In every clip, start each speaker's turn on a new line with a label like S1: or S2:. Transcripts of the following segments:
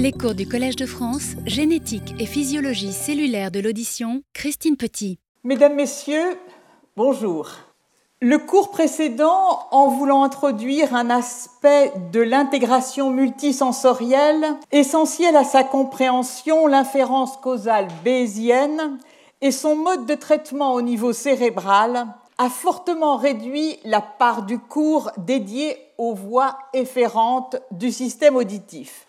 S1: Les cours du Collège de France, génétique et physiologie cellulaire de l'audition, Christine Petit.
S2: Mesdames, Messieurs, bonjour. Le cours précédent, en voulant introduire un aspect de l'intégration multisensorielle essentiel à sa compréhension, l'inférence causale bayésienne et son mode de traitement au niveau cérébral, a fortement réduit la part du cours dédiée aux voies efférentes du système auditif.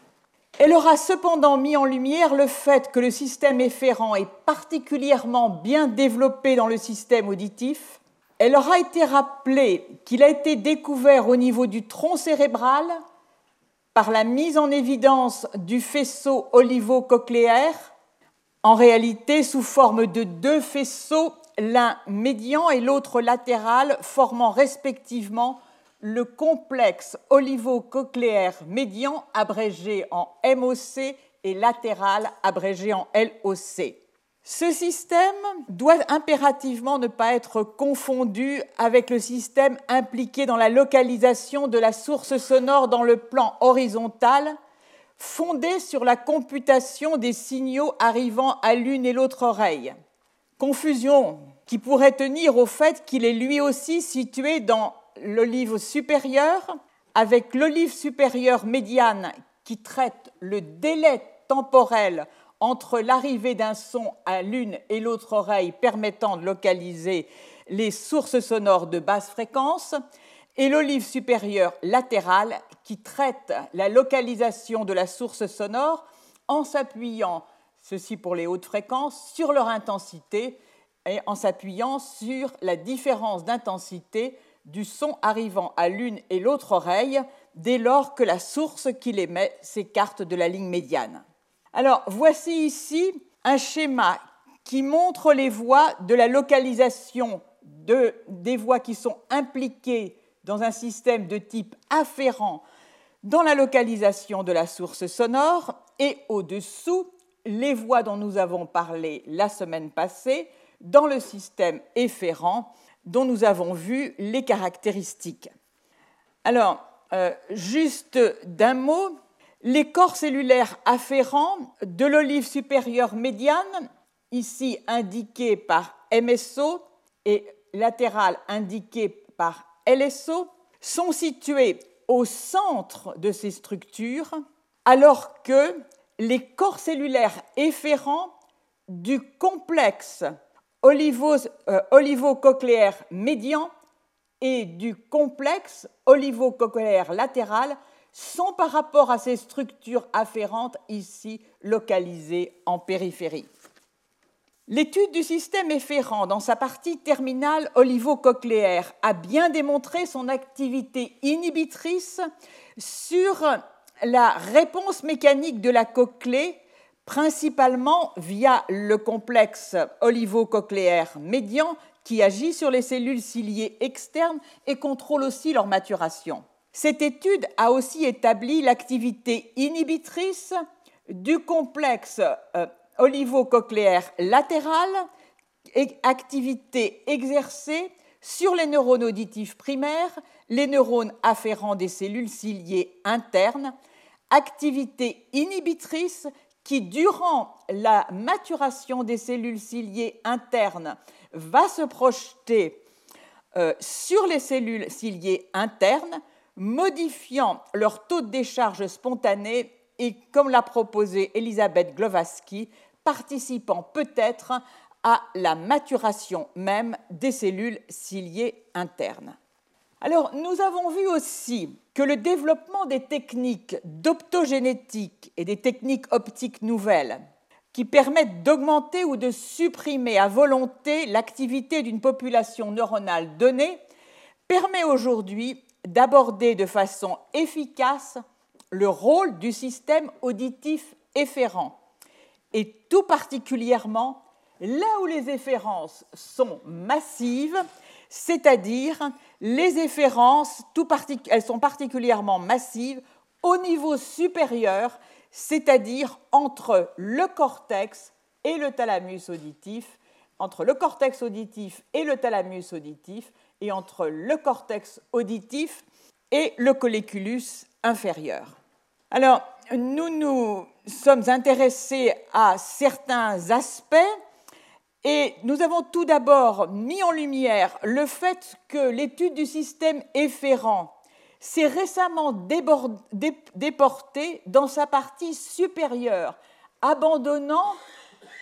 S2: Elle aura cependant mis en lumière le fait que le système efférent est particulièrement bien développé dans le système auditif. Elle aura été rappelé qu'il a été découvert au niveau du tronc cérébral par la mise en évidence du faisceau olivo-cochléaire, en réalité sous forme de deux faisceaux, l'un médian et l'autre latéral, formant respectivement le complexe olivo-cochléaire médian abrégé en MOC et latéral abrégé en LOC. Ce système doit impérativement ne pas être confondu avec le système impliqué dans la localisation de la source sonore dans le plan horizontal, fondé sur la computation des signaux arrivant à l'une et l'autre oreille. Confusion qui pourrait tenir au fait qu'il est lui aussi situé dans l'olive supérieure avec l'olive supérieure médiane qui traite le délai temporel entre l'arrivée d'un son à l'une et l'autre oreille permettant de localiser les sources sonores de basse fréquence, et l'olive supérieure latérale qui traite la localisation de la source sonore en s'appuyant, ceci pour les hautes fréquences, sur leur intensité et en s'appuyant sur la différence d'intensité du son arrivant à l'une et l'autre oreille dès lors que la source qui l'émet s'écarte de la ligne médiane. Alors voici ici un schéma qui montre les voies de la localisation des voies qui sont impliquées dans un système de type afférent dans la localisation de la source sonore et au-dessous les voies dont nous avons parlé la semaine passée dans le système efférent dont nous avons vu les caractéristiques. Alors, euh, juste d'un mot, les corps cellulaires afférents de l'olive supérieure médiane, ici indiqués par MSO et latéral indiqué par LSO, sont situés au centre de ces structures, alors que les corps cellulaires efférents du complexe olivo-cochléaire médian et du complexe olivo-cochléaire latéral sont par rapport à ces structures afférentes ici localisées en périphérie. L'étude du système efférent dans sa partie terminale olivo-cochléaire a bien démontré son activité inhibitrice sur la réponse mécanique de la cochlée principalement via le complexe olivo-cochléaire médian qui agit sur les cellules ciliées externes et contrôle aussi leur maturation. Cette étude a aussi établi l'activité inhibitrice du complexe euh, olivo-cochléaire latéral et activité exercée sur les neurones auditifs primaires, les neurones afférents des cellules ciliées internes, activité inhibitrice qui, durant la maturation des cellules ciliées internes, va se projeter euh, sur les cellules ciliées internes, modifiant leur taux de décharge spontanée et, comme l'a proposé Elisabeth Glovaski, participant peut-être à la maturation même des cellules ciliées internes. Alors, nous avons vu aussi que le développement des techniques d'optogénétique et des techniques optiques nouvelles qui permettent d'augmenter ou de supprimer à volonté l'activité d'une population neuronale donnée permet aujourd'hui d'aborder de façon efficace le rôle du système auditif efférent et tout particulièrement là où les efférences sont massives c'est-à-dire les efférences, elles sont particulièrement massives au niveau supérieur, c'est-à-dire entre le cortex et le thalamus auditif, entre le cortex auditif et le thalamus auditif, et entre le cortex auditif et le colliculus inférieur. Alors, nous nous sommes intéressés à certains aspects et nous avons tout d'abord mis en lumière le fait que l'étude du système efférent s'est récemment déportée dans sa partie supérieure, abandonnant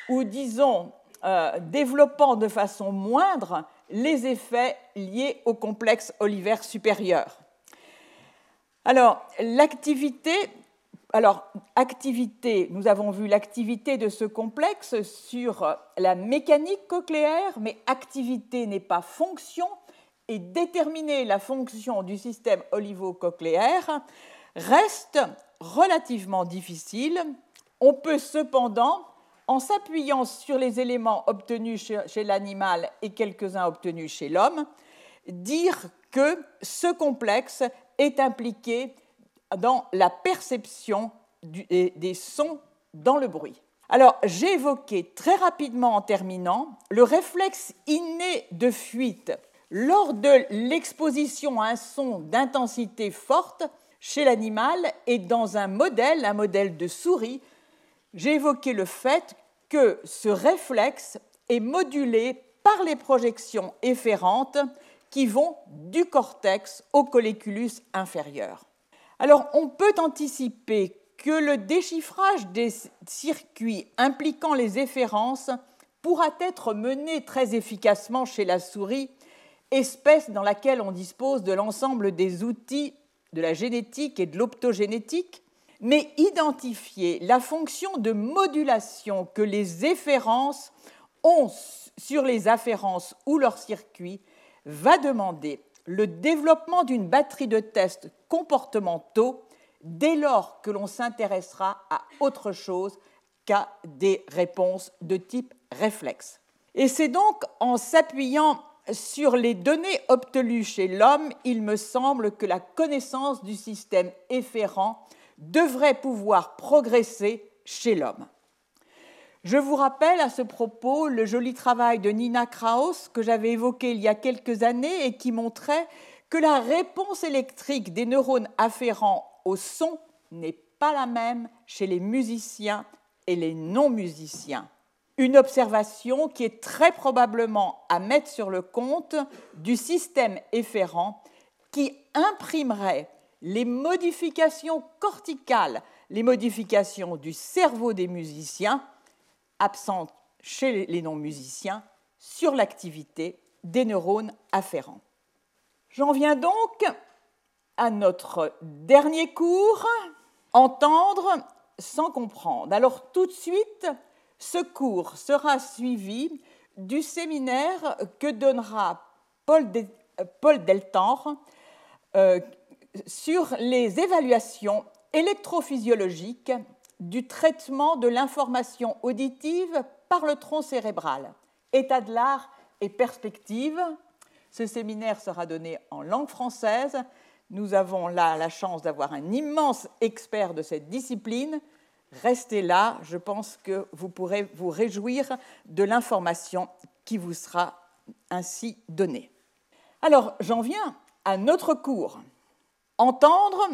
S2: ou disons euh, développant de façon moindre les effets liés au complexe olivaire supérieur. Alors, l'activité alors, activité, nous avons vu l'activité de ce complexe sur la mécanique cochléaire, mais activité n'est pas fonction, et déterminer la fonction du système olivo-cochléaire reste relativement difficile. On peut cependant, en s'appuyant sur les éléments obtenus chez l'animal et quelques-uns obtenus chez l'homme, dire que ce complexe est impliqué dans la perception des sons dans le bruit. Alors, j'ai évoqué très rapidement en terminant le réflexe inné de fuite lors de l'exposition à un son d'intensité forte chez l'animal et dans un modèle, un modèle de souris, j'ai évoqué le fait que ce réflexe est modulé par les projections efférentes qui vont du cortex au colliculus inférieur. Alors, on peut anticiper que le déchiffrage des circuits impliquant les efférences pourra être mené très efficacement chez la souris, espèce dans laquelle on dispose de l'ensemble des outils de la génétique et de l'optogénétique, mais identifier la fonction de modulation que les efférences ont sur les afférences ou leurs circuits va demander le développement d'une batterie de tests comportementaux dès lors que l'on s'intéressera à autre chose qu'à des réponses de type réflexe. Et c'est donc en s'appuyant sur les données obtenues chez l'homme, il me semble que la connaissance du système efférent devrait pouvoir progresser chez l'homme. Je vous rappelle à ce propos le joli travail de Nina Kraus que j'avais évoqué il y a quelques années et qui montrait que la réponse électrique des neurones afférents au son n'est pas la même chez les musiciens et les non-musiciens. Une observation qui est très probablement à mettre sur le compte du système efférent qui imprimerait les modifications corticales, les modifications du cerveau des musiciens absente chez les non-musiciens sur l'activité des neurones afférents. J'en viens donc à notre dernier cours, entendre sans comprendre. Alors tout de suite, ce cours sera suivi du séminaire que donnera Paul, Deltan euh, sur les évaluations électrophysiologiques du traitement de l'information auditive par le tronc cérébral. État de l'art et perspective. Ce séminaire sera donné en langue française. Nous avons là la chance d'avoir un immense expert de cette discipline. Restez là, je pense que vous pourrez vous réjouir de l'information qui vous sera ainsi donnée. Alors, j'en viens à notre cours. Entendre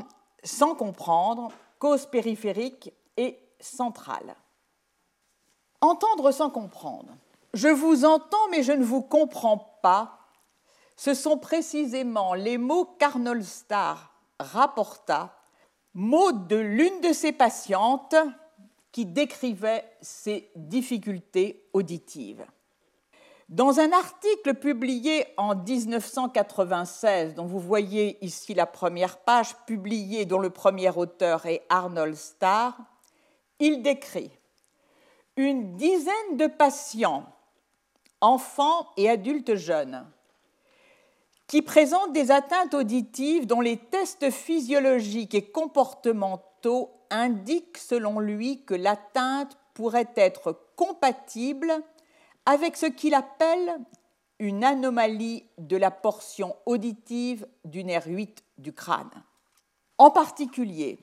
S2: sans comprendre, cause périphérique et centrale. Entendre sans comprendre. Je vous entends mais je ne vous comprends pas. Ce sont précisément les mots qu'Arnold Starr rapporta, mots de l'une de ses patientes qui décrivait ses difficultés auditives. Dans un article publié en 1996, dont vous voyez ici la première page, publiée, dont le premier auteur est Arnold Starr, il décrit une dizaine de patients, enfants et adultes jeunes, qui présentent des atteintes auditives dont les tests physiologiques et comportementaux indiquent selon lui que l'atteinte pourrait être compatible avec ce qu'il appelle une anomalie de la portion auditive du nerf 8 du crâne. En particulier,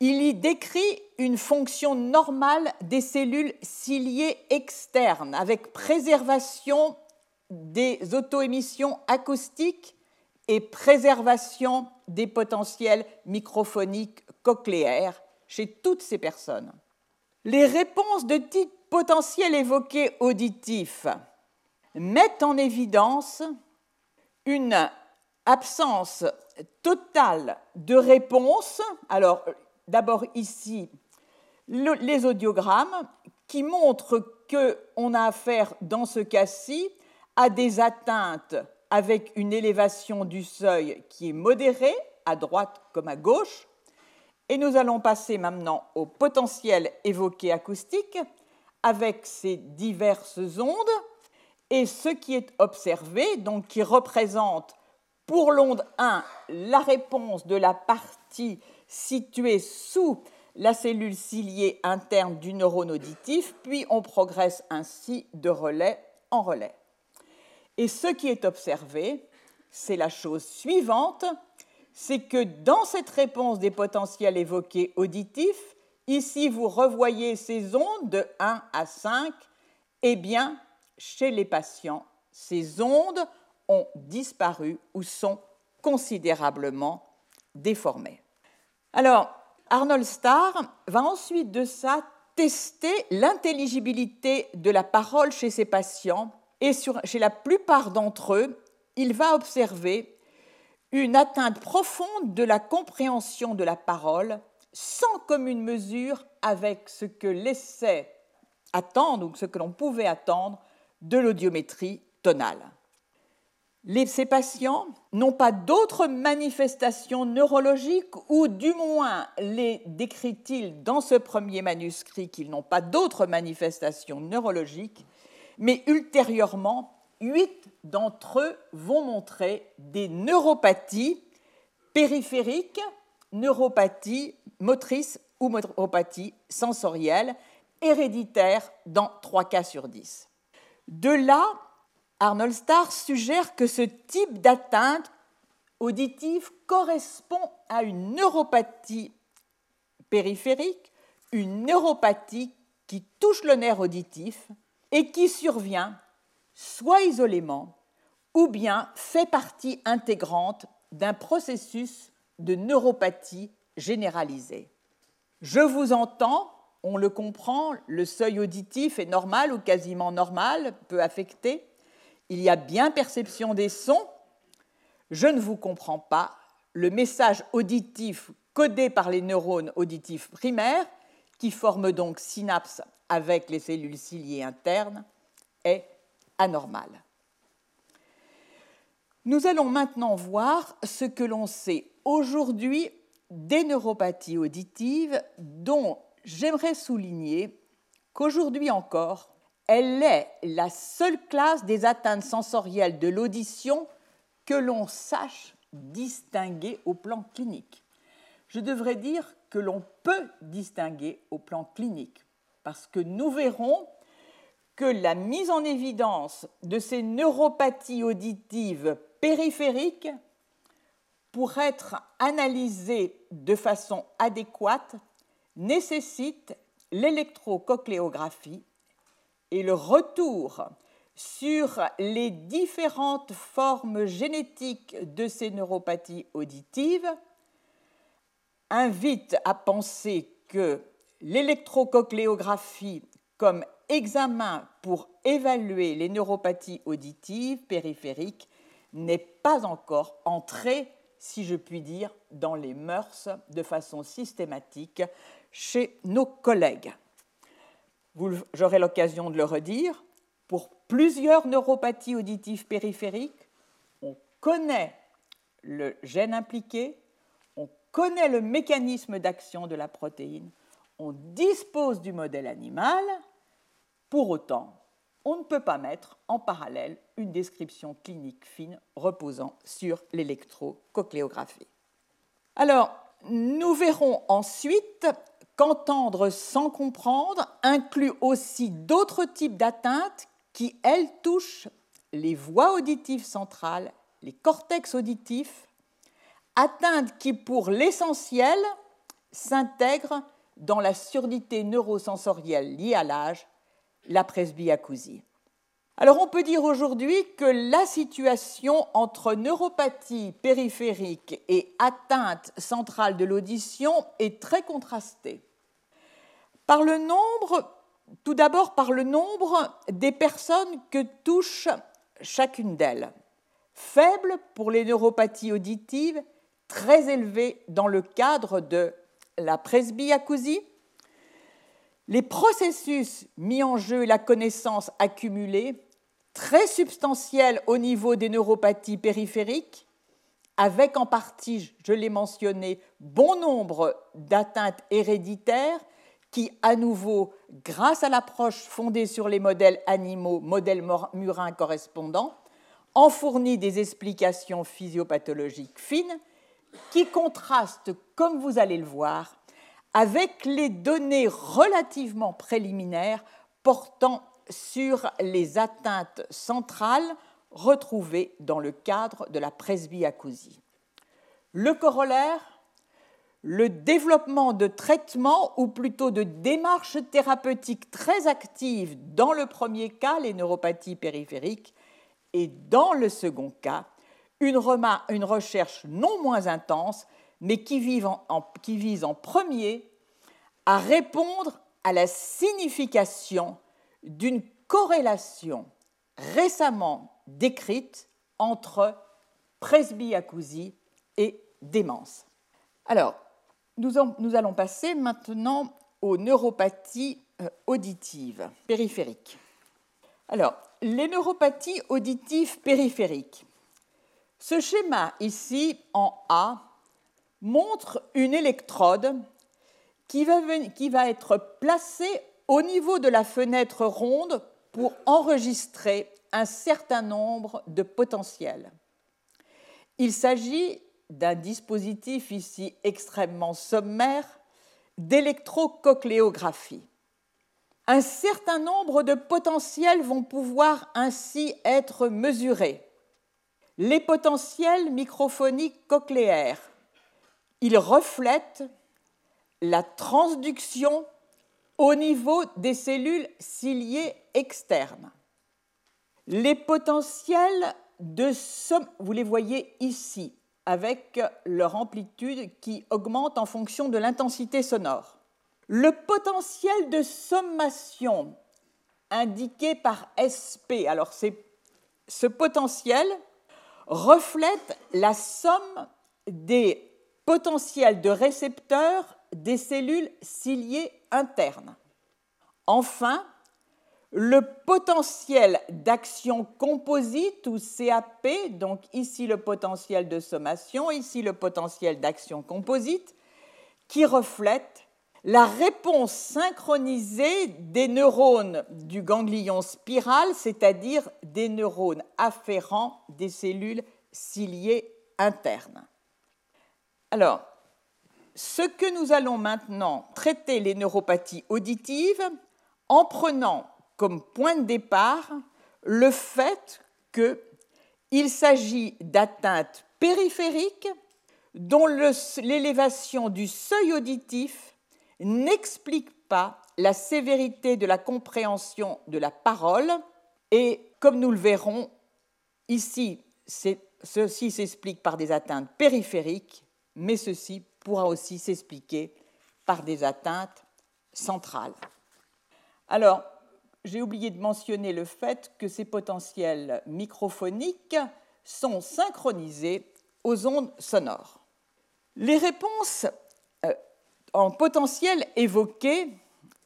S2: il y décrit une fonction normale des cellules ciliées externes avec préservation des auto-émissions acoustiques et préservation des potentiels microphoniques cochléaires chez toutes ces personnes. Les réponses de type potentiel évoqué auditif mettent en évidence une absence totale de réponse. Alors, d'abord ici, les audiogrammes qui montrent qu'on a affaire, dans ce cas-ci, à des atteintes avec une élévation du seuil qui est modérée, à droite comme à gauche. Et nous allons passer maintenant au potentiel évoqué acoustique avec ces diverses ondes et ce qui est observé, donc qui représente pour l'onde 1 la réponse de la partie située sous la cellule ciliée interne du neurone auditif, puis on progresse ainsi de relais en relais. Et ce qui est observé, c'est la chose suivante, c'est que dans cette réponse des potentiels évoqués auditifs, ici vous revoyez ces ondes de 1 à 5, eh bien, chez les patients, ces ondes ont disparu ou sont considérablement déformées. Alors, Arnold Starr va ensuite de ça tester l'intelligibilité de la parole chez ses patients et chez la plupart d'entre eux, il va observer une atteinte profonde de la compréhension de la parole sans commune mesure avec ce que laissait attendre ou ce que l'on pouvait attendre de l'audiométrie tonale ces patients n'ont pas d'autres manifestations neurologiques, ou du moins les décrit-il dans ce premier manuscrit qu'ils n'ont pas d'autres manifestations neurologiques, mais ultérieurement, huit d'entre eux vont montrer des neuropathies périphériques, neuropathies motrices ou neuropathies sensorielles, héréditaires dans trois cas sur dix. De là, Arnold Starr suggère que ce type d'atteinte auditive correspond à une neuropathie périphérique, une neuropathie qui touche le nerf auditif et qui survient soit isolément ou bien fait partie intégrante d'un processus de neuropathie généralisée. Je vous entends, on le comprend, le seuil auditif est normal ou quasiment normal, peu affecté, il y a bien perception des sons. Je ne vous comprends pas. Le message auditif codé par les neurones auditifs primaires, qui forment donc synapses avec les cellules ciliées internes, est anormal. Nous allons maintenant voir ce que l'on sait aujourd'hui des neuropathies auditives dont j'aimerais souligner qu'aujourd'hui encore, elle est la seule classe des atteintes sensorielles de l'audition que l'on sache distinguer au plan clinique. Je devrais dire que l'on peut distinguer au plan clinique, parce que nous verrons que la mise en évidence de ces neuropathies auditives périphériques, pour être analysée de façon adéquate, nécessite l'électrocochléographie et le retour sur les différentes formes génétiques de ces neuropathies auditives invite à penser que l'électrocochléographie comme examen pour évaluer les neuropathies auditives périphériques n'est pas encore entrée, si je puis dire, dans les mœurs de façon systématique chez nos collègues j'aurai l'occasion de le redire, pour plusieurs neuropathies auditives périphériques, on connaît le gène impliqué, on connaît le mécanisme d'action de la protéine, on dispose du modèle animal, pour autant, on ne peut pas mettre en parallèle une description clinique fine reposant sur l'électrocochléographie. Alors, nous verrons ensuite qu'entendre sans comprendre inclut aussi d'autres types d'atteintes qui, elles, touchent les voies auditives centrales, les cortex auditifs, atteintes qui, pour l'essentiel, s'intègrent dans la surdité neurosensorielle liée à l'âge, la presbyacousie. Alors on peut dire aujourd'hui que la situation entre neuropathie périphérique et atteinte centrale de l'audition est très contrastée. Par le nombre, tout d'abord par le nombre des personnes que touche chacune d'elles. Faible pour les neuropathies auditives, très élevé dans le cadre de la presbyacousie. Les processus mis en jeu la connaissance accumulée, très substantiels au niveau des neuropathies périphériques, avec en partie, je l'ai mentionné, bon nombre d'atteintes héréditaires qui, à nouveau, grâce à l'approche fondée sur les modèles animaux, modèles murins correspondants, en fournit des explications physiopathologiques fines qui contrastent, comme vous allez le voir, avec les données relativement préliminaires portant sur les atteintes centrales retrouvés dans le cadre de la presbyacousie. Le corollaire, le développement de traitements ou plutôt de démarches thérapeutiques très actives dans le premier cas, les neuropathies périphériques, et dans le second cas, une, recherche non moins intense, mais qui, qui vise en premier à répondre à la signification d'une corrélation récemment décrite entre presbyacousie et démence. Alors, nous, allons passer maintenant aux neuropathies euh, auditives périphériques. Alors, les neuropathies auditives périphériques. Ce schéma ici en A montre une électrode qui va être placée au niveau de la fenêtre ronde pour enregistrer un certain nombre de potentiels. Il s'agit d'un dispositif ici extrêmement sommaire d'électrocochléographie. Un certain nombre de potentiels vont pouvoir ainsi être mesurés. Les potentiels microphoniques cochléaires, ils reflètent la transduction au niveau des cellules ciliées externes. Les potentiels de somme, vous les voyez ici, avec leur amplitude qui augmente en fonction de l'intensité sonore. Le potentiel de sommation indiqué par SP, alors ce potentiel reflète la somme des potentiels de récepteurs des cellules ciliées internes. Enfin, le potentiel d'action composite ou CAP, donc ici le potentiel de sommation, ici le potentiel d'action composite, qui reflète la réponse synchronisée des neurones du ganglion spiral, c'est-à-dire des neurones afférents des cellules ciliées internes. Alors, ce que nous allons maintenant traiter les neuropathies auditives en prenant comme point de départ le fait qu'il s'agit d'atteintes périphériques dont l'élévation du seuil auditif n'explique pas la sévérité de la compréhension de la parole et comme nous le verrons, ici, ceci s'explique par des atteintes périphériques, mais ceci pourra aussi s'expliquer par des atteintes centrales. Alors, j'ai oublié de mentionner le fait que ces potentiels microphoniques sont synchronisés aux ondes sonores. Les réponses euh, en potentiel évoquées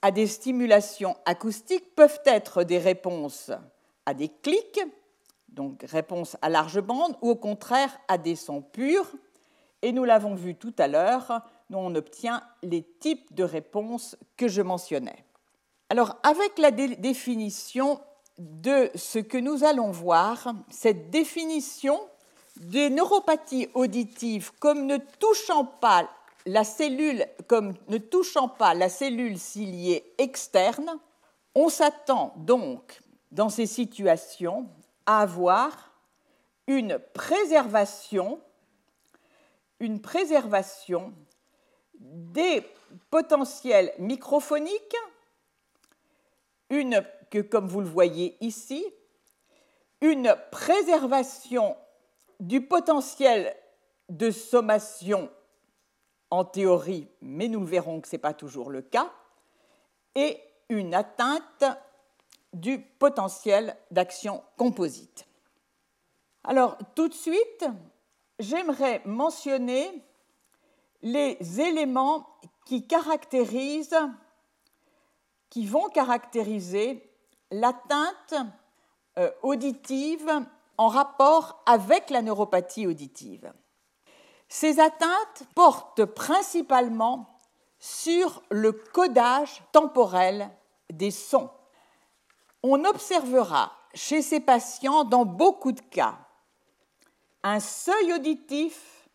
S2: à des stimulations acoustiques peuvent être des réponses à des clics, donc réponses à large bande, ou au contraire à des sons purs. Et nous l'avons vu tout à l'heure, on obtient les types de réponses que je mentionnais. Alors, avec la définition de ce que nous allons voir, cette définition des neuropathies auditives comme ne touchant pas la cellule, comme ne touchant pas la cellule ciliée externe, on s'attend donc dans ces situations à avoir une préservation, une préservation des potentiels microphoniques une que, comme vous le voyez ici, une préservation du potentiel de sommation en théorie, mais nous verrons que ce n'est pas toujours le cas, et une atteinte du potentiel d'action composite. Alors, tout de suite, j'aimerais mentionner les éléments qui caractérisent, qui vont caractériser l'atteinte euh, auditive en rapport avec la neuropathie auditive. Ces atteintes portent principalement sur le codage temporel des sons. On observera chez ces patients, dans beaucoup de cas, un seuil auditif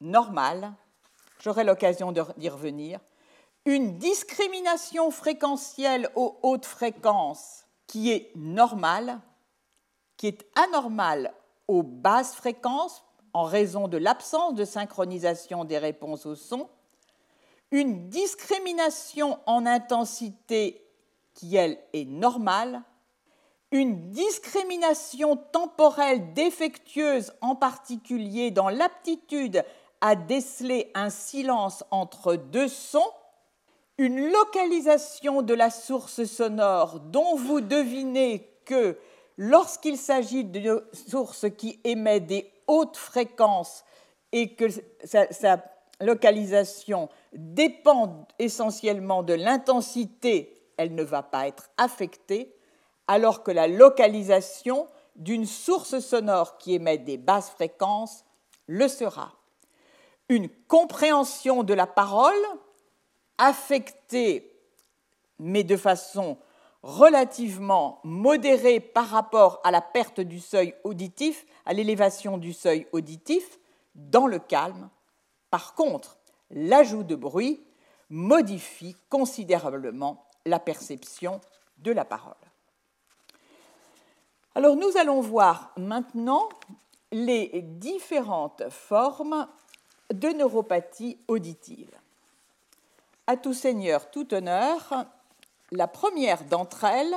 S2: normal, j'aurai l'occasion d'y revenir, une discrimination fréquentielle aux hautes fréquences qui est normale, qui est anormale aux basses fréquences en raison de l'absence de synchronisation des réponses au son, une discrimination en intensité qui, elle, est normale, une discrimination temporelle défectueuse, en particulier dans l'aptitude à déceler un silence entre deux sons, une localisation de la source sonore dont vous devinez que lorsqu'il s'agit de source qui émet des hautes fréquences et que sa, localisation dépend essentiellement de l'intensité, elle ne va pas être affectée, alors que la localisation d'une source sonore qui émet des basses fréquences le sera. Une compréhension de la parole affectée, mais de façon relativement modérée par rapport à la perte du seuil auditif, à l'élévation du seuil auditif, dans le calme. Par contre, l'ajout de bruit modifie considérablement la perception de la parole. Alors nous allons voir maintenant les différentes formes de neuropathie auditive. À tout seigneur, tout honneur, la première d'entre elles,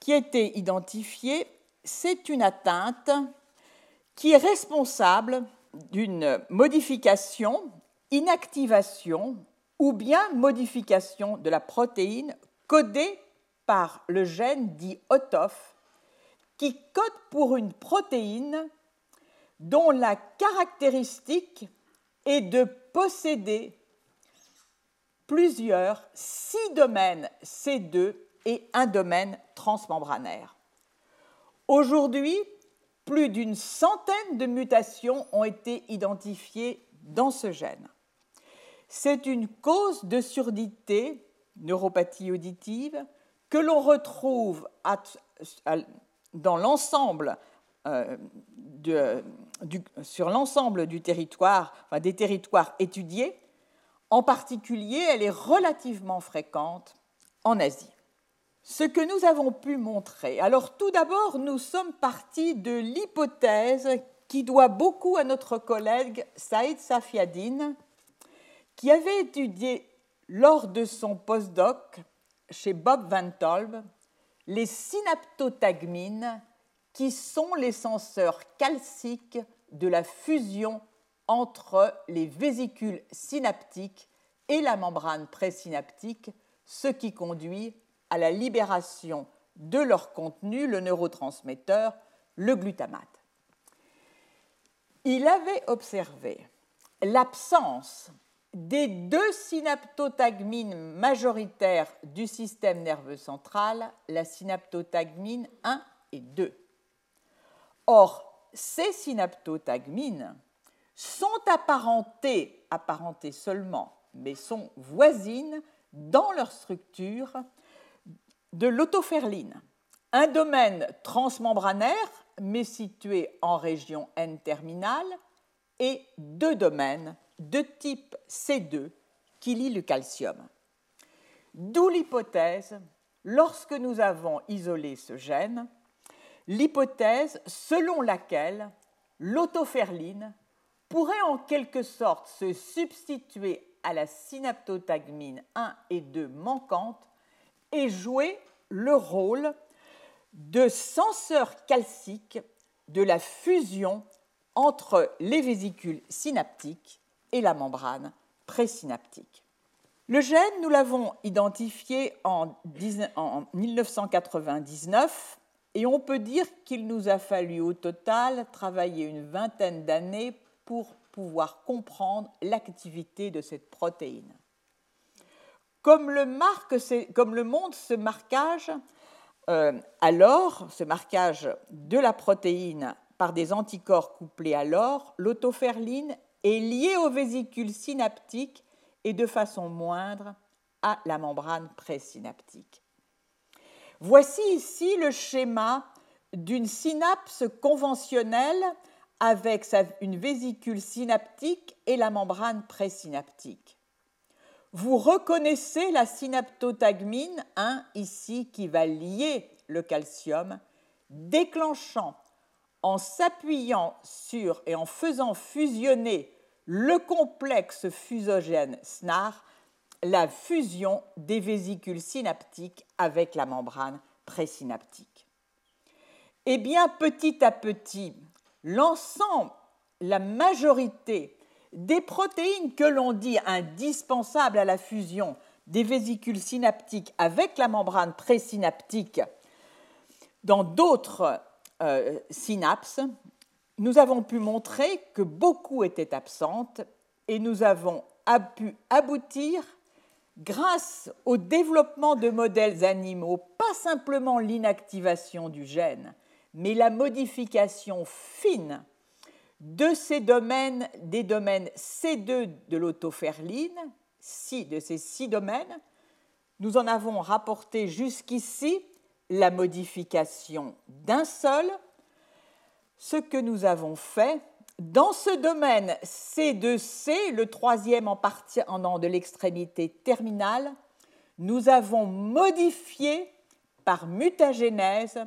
S2: qui a été identifiée, c'est une atteinte qui est responsable d'une modification, inactivation ou bien modification de la protéine codée par le gène dit OTOF qui code pour une protéine dont la caractéristique est de posséder plusieurs, six domaines C2 et un domaine transmembranaire. Aujourd'hui, plus d'une centaine de mutations ont été identifiées dans ce gène. C'est une cause de surdité, neuropathie auditive, que l'on retrouve dans l'ensemble euh, sur l'ensemble du territoire, des territoires étudiés. En particulier, elle est relativement fréquente en Asie. Ce que nous avons pu montrer, alors tout d'abord, nous sommes partis de l'hypothèse qui doit beaucoup à notre collègue Saïd Safiadine, qui avait étudié lors de son postdoc chez Bob Van Tolb les synaptotagmines, qui sont les senseurs calciques de la fusion entre les vésicules synaptiques et la membrane présynaptique, ce qui conduit à la libération de leur contenu, le neurotransmetteur, le glutamate. Il avait observé l'absence des deux synaptotagmines majoritaires du système nerveux central, la synaptotagmine 1 et 2. Or, ces synaptotagmines sont apparentées, apparentées seulement, mais sont voisines dans leur structure de l'autoferline, un domaine transmembranaire, mais situé en région N-terminale, et deux domaines de type C2 qui lie le calcium. D'où l'hypothèse, lorsque nous avons isolé ce gène, l'hypothèse selon laquelle l'autoferline pourrait en quelque sorte se substituer à la synaptotagmine 1 et 2 manquante et jouer le rôle de senseur calcique de la fusion entre les vésicules synaptiques et la membrane présynaptique. Le gène, nous l'avons identifié en 1999 et on peut dire qu'il nous a fallu au total travailler une vingtaine d'années pour pouvoir comprendre l'activité de cette protéine. Comme le, marque, montre ce marquage, euh, alors, ce marquage de la protéine par des anticorps couplés à l'or, l'autoferline est liée aux vésicules synaptiques et de façon moindre à la membrane présynaptique. Voici ici le schéma d'une synapse conventionnelle avec une vésicule synaptique et la membrane présynaptique. Vous reconnaissez la synaptotagmine 1 ici qui va lier le calcium, déclenchant en s'appuyant sur et en faisant fusionner le complexe fusogène SNAR, la fusion des vésicules synaptiques avec la membrane présynaptique. Eh bien, petit à petit, l'ensemble, la majorité des protéines que l'on dit indispensables à la fusion des vésicules synaptiques avec la membrane présynaptique dans d'autres euh, synapses, nous avons pu montrer que beaucoup étaient absentes et nous avons pu aboutir, grâce au développement de modèles animaux, pas simplement l'inactivation du gène, mais la modification fine de ces domaines, des domaines C2 de l'autoferline, de ces six domaines, nous en avons rapporté jusqu'ici la modification d'un seul, ce que nous avons fait dans ce domaine C2C, le troisième en partant de l'extrémité terminale, nous avons modifié par mutagénèse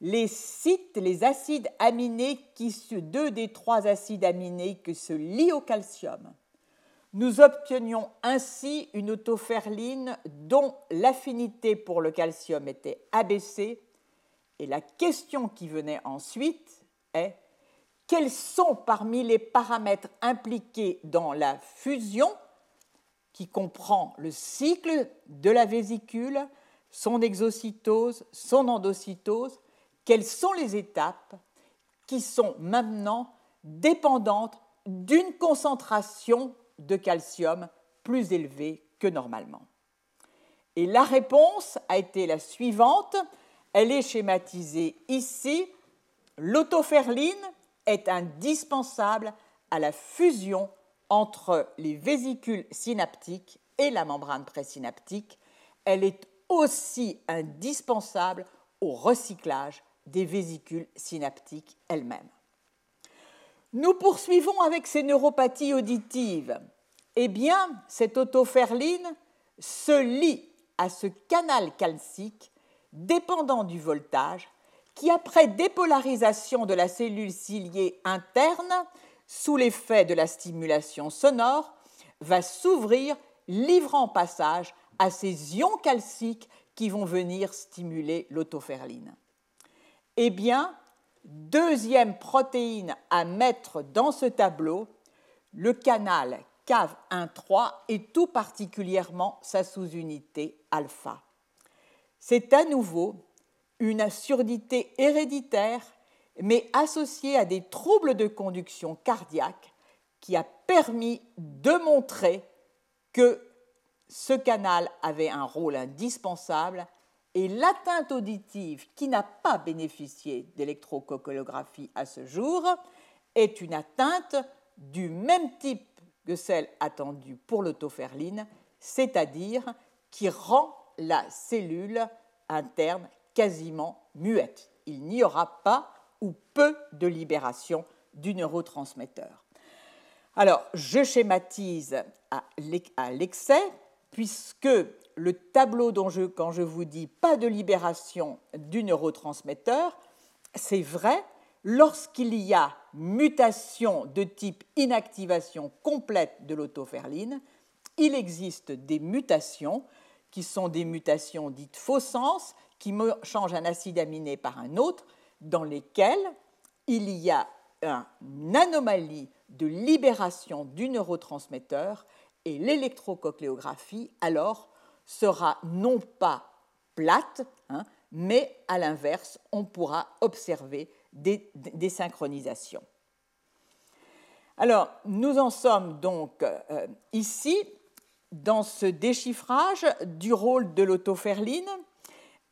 S2: les sites, les acides aminés qui, deux des trois acides aminés qui se lient au calcium. Nous obtenions ainsi une autoferline dont l'affinité pour le calcium était abaissée. Et la question qui venait ensuite est quels sont parmi les paramètres impliqués dans la fusion, qui comprend le cycle de la vésicule, son exocytose, son endocytose, quelles sont les étapes qui sont maintenant dépendantes d'une concentration de calcium plus élevée que normalement? Et la réponse a été la suivante, elle est schématisée ici. L'autoferline est indispensable à la fusion entre les vésicules synaptiques et la membrane présynaptique. Elle est aussi indispensable au recyclage des vésicules synaptiques elles-mêmes. Nous poursuivons avec ces neuropathies auditives. Eh bien, cette autoferline se lie à ce canal calcique dépendant du voltage qui, après dépolarisation de la cellule ciliée interne, sous l'effet de la stimulation sonore, va s'ouvrir, livrant passage à ces ions calciques qui vont venir stimuler l'autoferline. Eh bien, deuxième protéine à mettre dans ce tableau, le canal CAV1-3 et tout particulièrement sa sous-unité alpha. C'est à nouveau une surdité héréditaire, mais associée à des troubles de conduction cardiaque, qui a permis de montrer que ce canal avait un rôle indispensable et l'atteinte auditive qui n'a pas bénéficié d'électrococolographie à ce jour est une atteinte du même type que celle attendue pour l'autoferline, c'est-à-dire qui rend la cellule interne quasiment muette. Il n'y aura pas ou peu de libération du neurotransmetteur. Alors, je schématise à l'excès, puisque le tableau dont je, quand je vous dis pas de libération du neurotransmetteur, c'est vrai lorsqu'il y a mutation de type inactivation complète de l'autoferline, il existe des mutations qui sont des mutations dites faux sens, qui changent un acide aminé par un autre, dans lesquelles il y a une anomalie de libération du neurotransmetteur Et l'électrocochléographie, alors, sera non pas plate, hein, mais à l'inverse, on pourra observer des, synchronisations. Alors, nous en sommes donc euh, ici dans ce déchiffrage du rôle de l'autoferline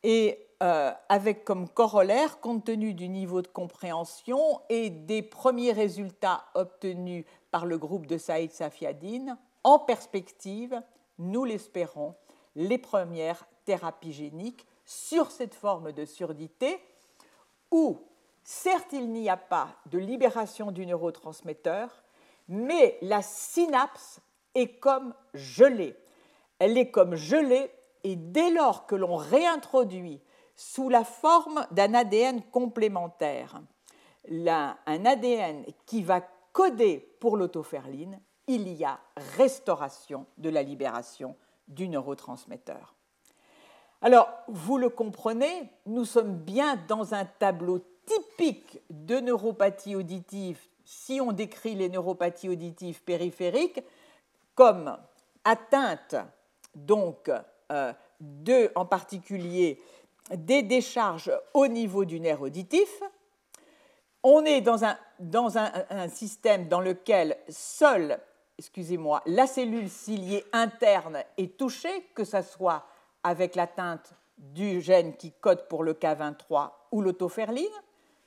S2: et euh, avec comme corollaire, compte tenu du niveau de compréhension et des premiers résultats obtenus par le groupe de Saïd Safiadine, en perspective, nous l'espérons, les premières thérapies géniques sur cette forme de surdité où, certes, il n'y a pas de libération du neurotransmetteur, mais la synapse est comme gelée. Elle est comme gelée et dès lors que l'on réintroduit sous la forme d'un ADN complémentaire un ADN qui va coder pour l'autoferline, il y a restauration de la libération du neurotransmetteur. Alors, vous le comprenez, nous sommes bien dans un tableau typique de neuropathie auditive si on décrit les neuropathies auditives périphériques comme atteinte donc euh, de, en particulier, des décharges au niveau du nerf auditif. On est dans un, un système dans lequel seule, excusez-moi, la cellule ciliée interne est touchée, que ce soit avec l'atteinte du gène qui code pour le K23 ou l'autoferline.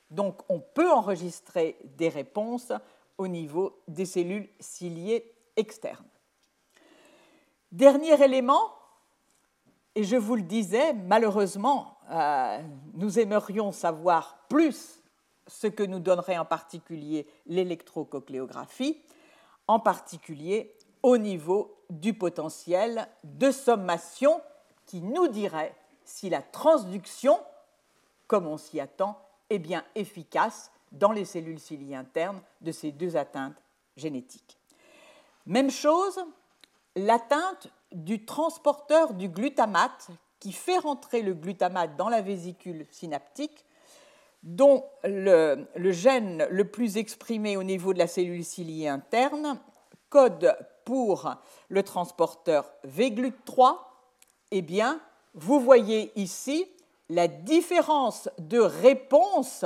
S2: Donc on peut enregistrer des réponses au niveau des cellules ciliées externes. Dernier élément, et je vous le disais, malheureusement, euh, nous aimerions savoir plus ce que nous donnerait en particulier l'électrocochléographie, en particulier au niveau du potentiel de sommation qui nous dirait si la transduction, comme on s'y attend, est bien efficace dans les cellules ciliées internes de ces deux atteintes génétiques. Même chose, l'atteinte du transporteur du glutamate qui fait rentrer le glutamate dans la vésicule synaptique, dont le, gène le plus exprimé au niveau de la cellule ciliée interne code pour le transporteur VGLUT3 eh bien, vous voyez ici la différence de réponse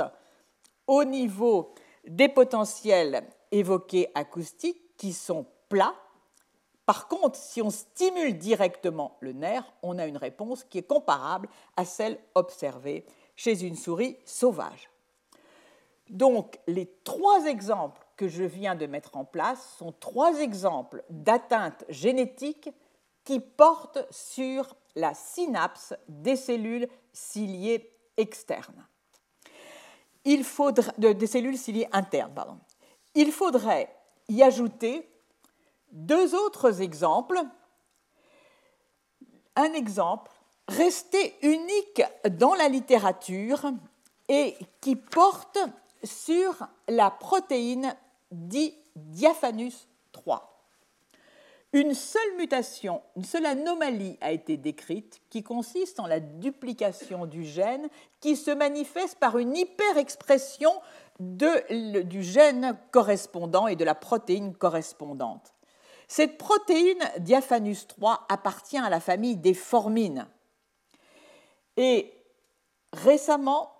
S2: au niveau des potentiels évoqués acoustiques qui sont plats. Par contre, si on stimule directement le nerf, on a une réponse qui est comparable à celle observée chez une souris sauvage. Donc, les trois exemples que je viens de mettre en place sont trois exemples d'atteintes génétiques qui porte sur la synapse des cellules ciliées externes. Il internes. Il faudrait y ajouter deux autres exemples. Un exemple resté unique dans la littérature et qui porte sur la protéine dit diaphanus 3. Une seule mutation, une seule anomalie a été décrite qui consiste en la duplication du gène qui se manifeste par une hyperexpression du gène correspondant et de la protéine correspondante. Cette protéine diaphanus 3 appartient à la famille des formines. Et récemment,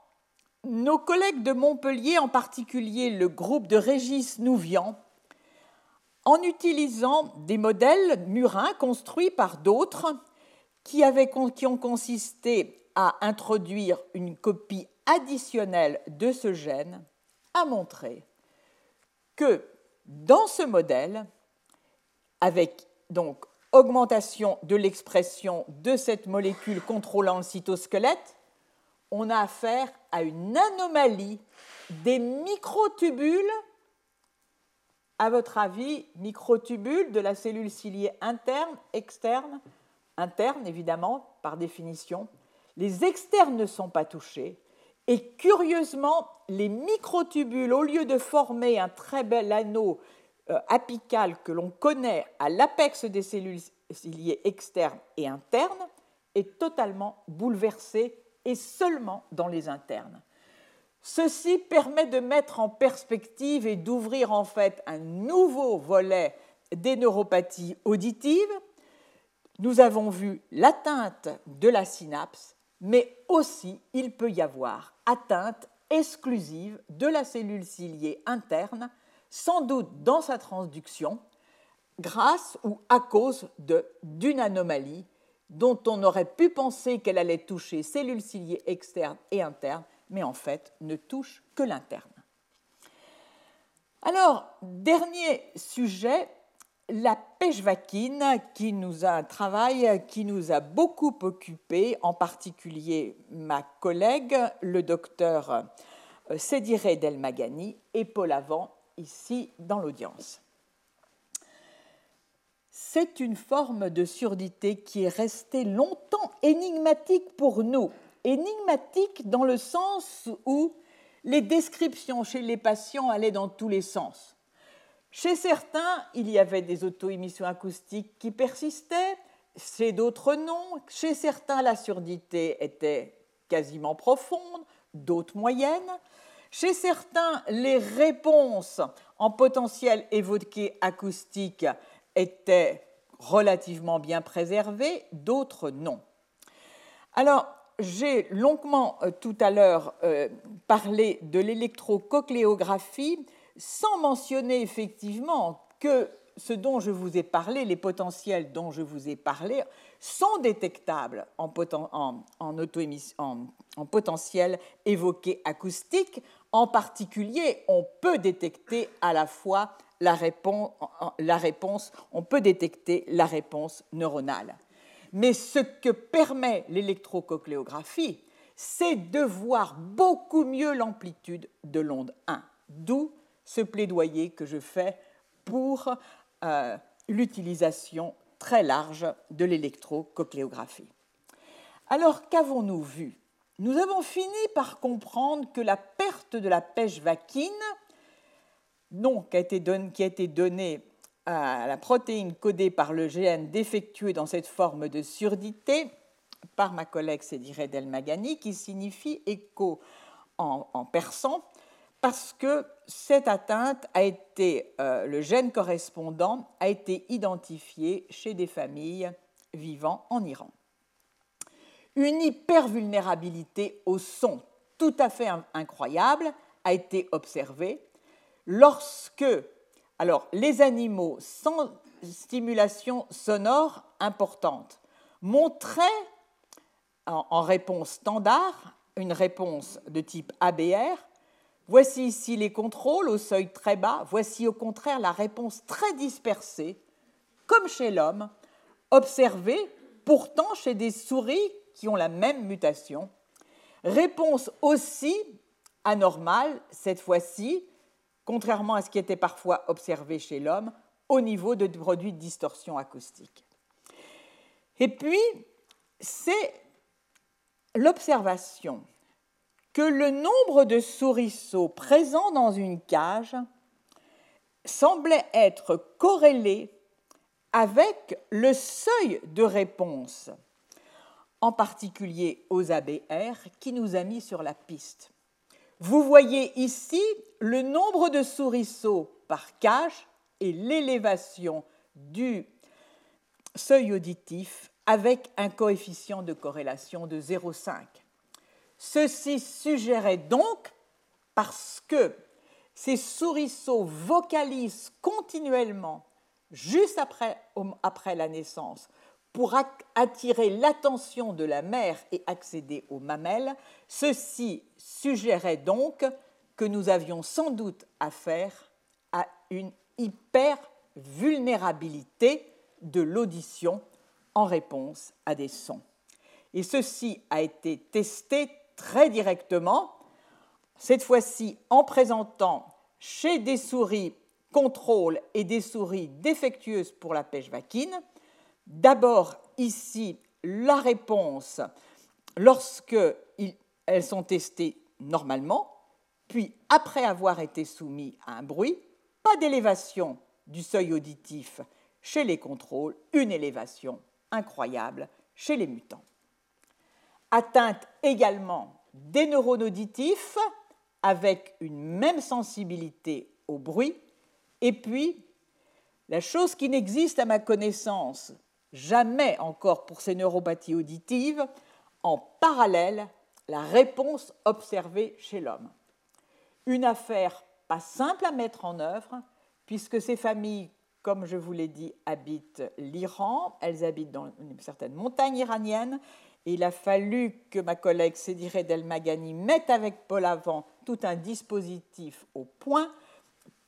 S2: nos collègues de Montpellier, en particulier le groupe de Régis Nouvian, en utilisant des modèles murins construits par d'autres qui, qui ont consisté à introduire une copie additionnelle de ce gène, a montré que dans ce modèle, avec donc augmentation de l'expression de cette molécule contrôlant le cytosquelette, on a affaire à une anomalie des microtubules à votre avis, microtubules de la cellule ciliée interne, externe? Interne, évidemment, par définition. Les externes ne sont pas touchés. Et curieusement, les microtubules, au lieu de former un très bel anneau euh, apical que l'on connaît à l'apex des cellules ciliées externes et internes, est totalement bouleversé et seulement dans les internes. Ceci permet de mettre en perspective et d'ouvrir en fait un nouveau volet des neuropathies auditives, nous avons vu l'atteinte de la synapse, mais aussi il peut y avoir atteinte exclusive de la cellule ciliée interne, sans doute dans sa transduction, grâce ou à cause d'une anomalie dont on aurait pu penser qu'elle allait toucher cellules ciliées externes et internes, mais en fait ne touche que l'interne. Alors, dernier sujet, la pêche vaquine, qui nous a un travail qui nous a beaucoup occupé, en particulier ma collègue, le docteur euh, Sédiré Delmagani et Paul Avant, ici dans l'audience. C'est une forme de surdité qui est restée longtemps énigmatique pour nous. Énigmatique dans le sens où les descriptions chez les patients allaient dans tous les sens. Chez certains, il y avait des auto-émissions acoustiques qui persistaient, chez d'autres non. Chez certains, la surdité était quasiment profonde, d'autres moyennes. Chez certains, les réponses en potentiel évoqué acoustique étaient relativement bien préservées, d'autres non. Alors, j'ai longuement euh, tout à l'heure euh, parlé de l'électrocochléographie sans mentionner effectivement que ce dont je vous ai parlé, les potentiels dont je vous ai parlé, sont détectables en, potentiel évoqué acoustique. En particulier, on peut détecter à la fois la réponse, on peut détecter la réponse neuronale. Mais ce que permet l'électrocochléographie, c'est de voir beaucoup mieux l'amplitude de l'onde 1, d'où ce plaidoyer que je fais pour euh, l'utilisation très large de l'électrocochléographie. Alors qu'avons-nous vu? Nous avons fini par comprendre que la perte de la pêche vaquine, nom qui a été, été donné à la protéine codée par le gène défectueux dans cette forme de surdité, par ma collègue Sédiré Delmagani, qui signifie écho en persan, parce que cette atteinte a été, euh, le gène correspondant a été identifié chez des familles vivant en Iran. Une hypervulnérabilité au son tout à fait incroyable a été observée lorsque alors, les animaux sans stimulation sonore importante montraient en réponse standard, une réponse de type ABR, Voici ici les contrôles au seuil très bas, voici au contraire la réponse très dispersée, comme chez l'homme, observée pourtant chez des souris qui ont la même mutation. Réponse aussi anormale, cette fois-ci, contrairement à ce qui était parfois observé chez l'homme, au niveau de produits de distorsion acoustique. Et puis, c'est l'observation que le nombre de souriceaux présents dans une cage semblait être corrélé avec le seuil de réponse, en particulier aux ABR, qui nous a mis sur la piste. Vous voyez ici le nombre de souriceaux par cage et l'élévation du seuil auditif avec un coefficient de corrélation de 0,5. Ceci suggérait donc, parce que ces souriceaux vocalisent continuellement juste après, après la naissance pour attirer l'attention de la mère et accéder aux mamelles, ceci suggérait donc que nous avions sans doute affaire à une hyper-vulnérabilité de l'audition en réponse à des sons. Et ceci a été testé très directement, cette fois-ci en présentant chez des souris contrôle et des souris défectueuses pour la pêche vaquine. D'abord ici la réponse lorsque elles sont testées normalement, puis après avoir été soumises à un bruit, pas d'élévation du seuil auditif chez les contrôles, une élévation incroyable chez les mutants. Atteinte également des neurones auditifs avec une même sensibilité au bruit, et puis La chose qui n'existe à ma connaissance jamais encore pour ces neuropathies auditives, en parallèle, la réponse observée chez l'homme. Une affaire pas simple à mettre en œuvre, puisque ces familles, comme je vous l'ai dit, habitent l'Iran, elles habitent dans une certaine montagne iranienne, et il a fallu que ma collègue Sédiré Delmagani mette avec Paul Avant tout un dispositif au point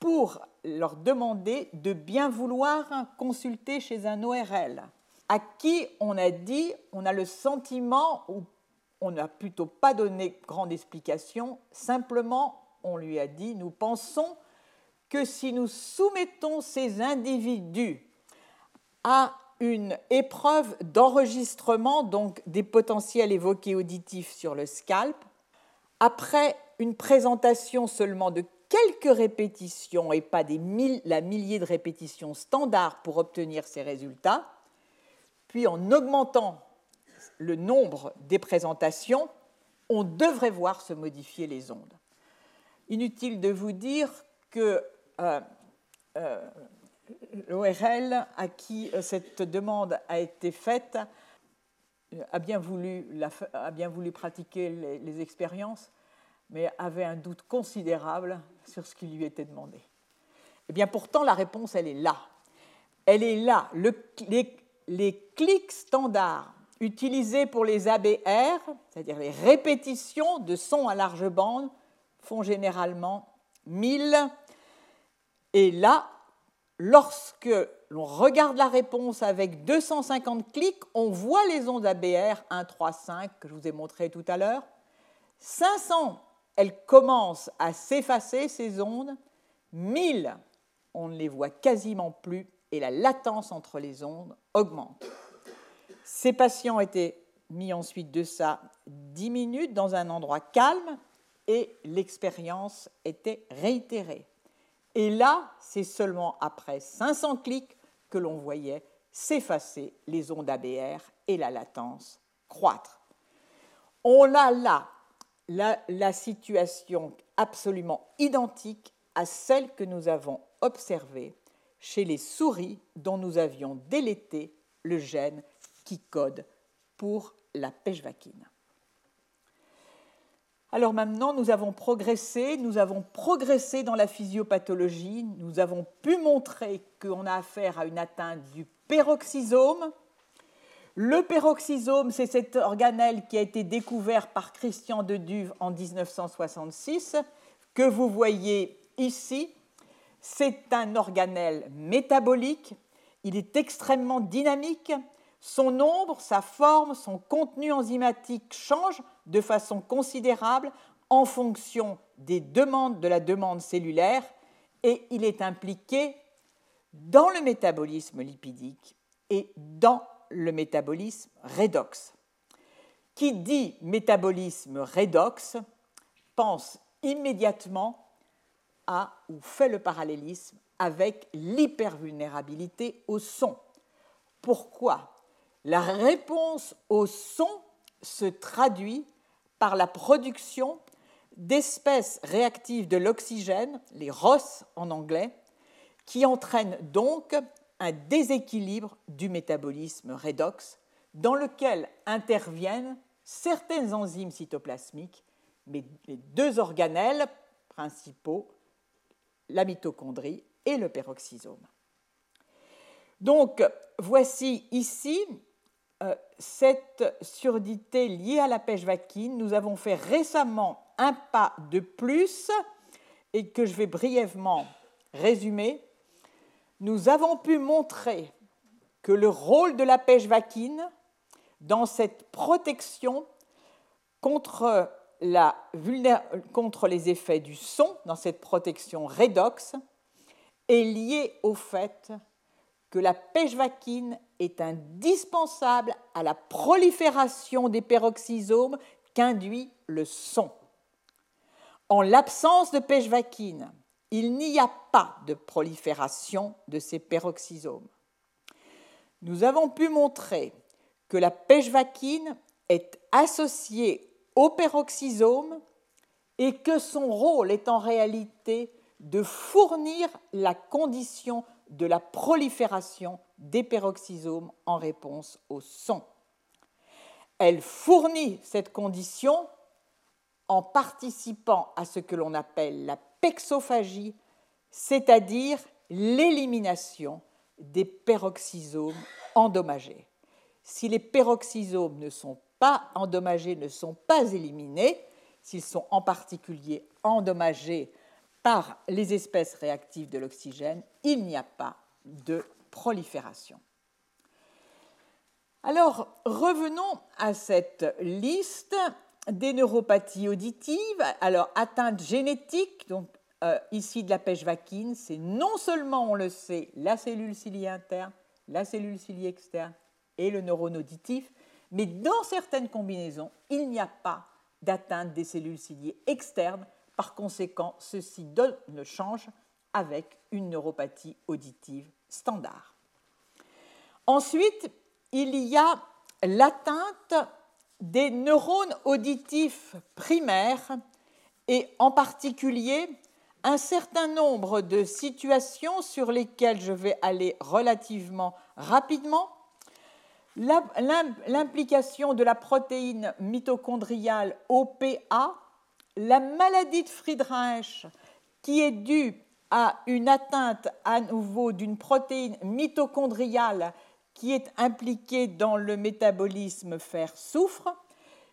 S2: pour leur demander de bien vouloir consulter chez un ORL, à qui on a dit, on a le sentiment, ou on n'a plutôt pas donné grande explication, simplement on lui a dit, nous pensons que si nous soumettons ces individus à une épreuve d'enregistrement, donc des potentiels évoqués auditifs sur le scalp, après une présentation seulement de quelques répétitions et pas des la millier de répétitions standards pour obtenir ces résultats, puis en augmentant le nombre des présentations, on devrait voir se modifier les ondes. Inutile de vous dire que euh, euh, l'ORL à qui euh, cette demande a été faite a bien voulu, a bien voulu pratiquer les, expériences, mais avait un doute considérable sur ce qui lui était demandé. Eh bien, pourtant, la réponse, elle est là. Elle est là. Les clics standards utilisés pour les ABR, c'est-à-dire les répétitions de sons à large bande, font généralement 1000. Et là, lorsque l'on regarde la réponse avec 250 clics, on voit les ondes ABR 1, 3, 5 que je vous ai montré tout à l'heure. 500, elles commencent à s'effacer, ces ondes. 1000, on ne les voit quasiment plus et la latence entre les ondes augmente. Ces patients étaient mis ensuite de ça 10 minutes dans un endroit calme et l'expérience était réitérée. Et là, c'est seulement après 500 clics que l'on voyait s'effacer les ondes ABR et la latence croître. On a là la, la, situation absolument identique à celle que nous avons observée chez les souris dont nous avions délété le gène qui code pour la pêche vaquine. Alors maintenant, nous avons progressé, nous avons progressé dans la physiopathologie, nous avons pu montrer qu'on a affaire à une atteinte du peroxysome. Le peroxysome, c'est cet organelle qui a été découvert par Christian de Duve en 1966, que vous voyez ici, c'est un organelle métabolique, il est extrêmement dynamique, son nombre, sa forme, son contenu enzymatique changent de façon considérable en fonction des demandes de la demande cellulaire et il est impliqué dans le métabolisme lipidique et dans le métabolisme redox. Qui dit métabolisme redox pense immédiatement a ou fait le parallélisme avec l'hypervulnérabilité au son. Pourquoi? La réponse au son se traduit par la production d'espèces réactives de l'oxygène, les ROS en anglais, qui entraînent donc un déséquilibre du métabolisme redox dans lequel interviennent certaines enzymes cytoplasmiques, mais les deux organelles principaux la mitochondrie et le peroxysome. Donc, voici ici euh, cette surdité liée à la pêche vaquine. Nous avons fait récemment un pas de plus et que je vais brièvement résumer. Nous avons pu montrer que le rôle de la pêche vaquine dans cette protection contre contre les effets du son dans cette protection redox est lié au fait que la pêche vaquine est indispensable à la prolifération des peroxysomes qu'induit le son. En l'absence de pêche vaquine, il n'y a pas de prolifération de ces peroxysomes. Nous avons pu montrer que la pêche vaquine est associée au peroxysome et que son rôle est en réalité de fournir la condition de la prolifération des peroxysomes en réponse au son. Elle fournit cette condition en participant à ce que l'on appelle la pexophagie, c'est-à-dire l'élimination des peroxysomes endommagés. Si les peroxysomes ne sont pas endommagés, ne sont pas éliminés, s'ils sont en particulier endommagés par les espèces réactives de l'oxygène, il n'y a pas de prolifération. Alors, revenons à cette liste des neuropathies auditives. Alors, atteinte génétique, donc euh, ici de la pêche vaquine, c'est non seulement, on le sait, la cellule ciliée interne, la cellule ciliée externe et le neurone auditif, mais dans certaines combinaisons, il n'y a pas d'atteinte des cellules ciliées externes. Par conséquent, ceci donne le change avec une neuropathie auditive standard. Ensuite, il y a l'atteinte des neurones auditifs primaires et en particulier un certain nombre de situations sur lesquelles je vais aller relativement rapidement. L'implication de la protéine mitochondriale OPA, la maladie de Friedreich qui est due à une atteinte à nouveau d'une protéine mitochondriale qui est impliqué dans le métabolisme fer-soufre,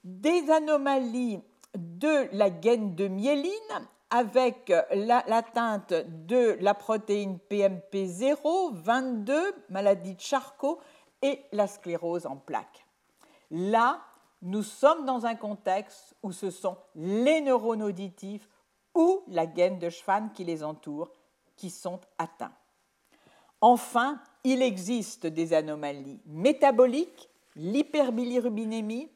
S2: des anomalies de la gaine de myéline avec l'atteinte de la protéine PMP0, 22, maladie de Charcot et la sclérose en plaques. Là, nous sommes dans un contexte où ce sont les neurones auditifs ou la gaine de Schwann qui les entoure qui sont atteints. Enfin, il existe des anomalies métaboliques, l'hyperbilirubinémie,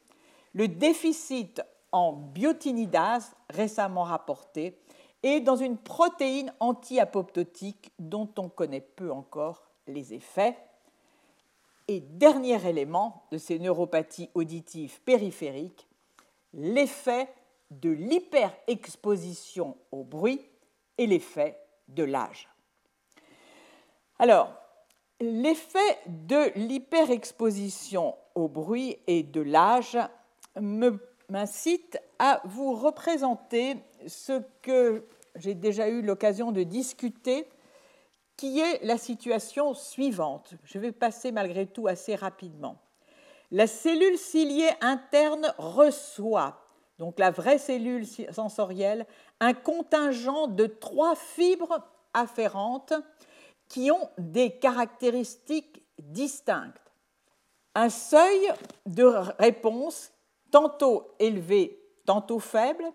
S2: le déficit en biotinidase récemment rapporté et dans une protéine anti-apoptotique dont on connaît peu encore les effets. Et dernier élément de ces neuropathies auditives périphériques, l'effet de l'hyperexposition au bruit et l'effet de l'âge. Alors, l'effet de l'hyperexposition au bruit et de l'âge m'incite à vous représenter ce que j'ai déjà eu l'occasion de discuter, qui est la situation suivante. Je vais passer malgré tout assez rapidement. La cellule ciliée interne reçoit, donc la vraie cellule sensorielle, un contingent de trois fibres afférentes qui ont des caractéristiques distinctes. Un seuil de réponse tantôt élevé, tantôt faible,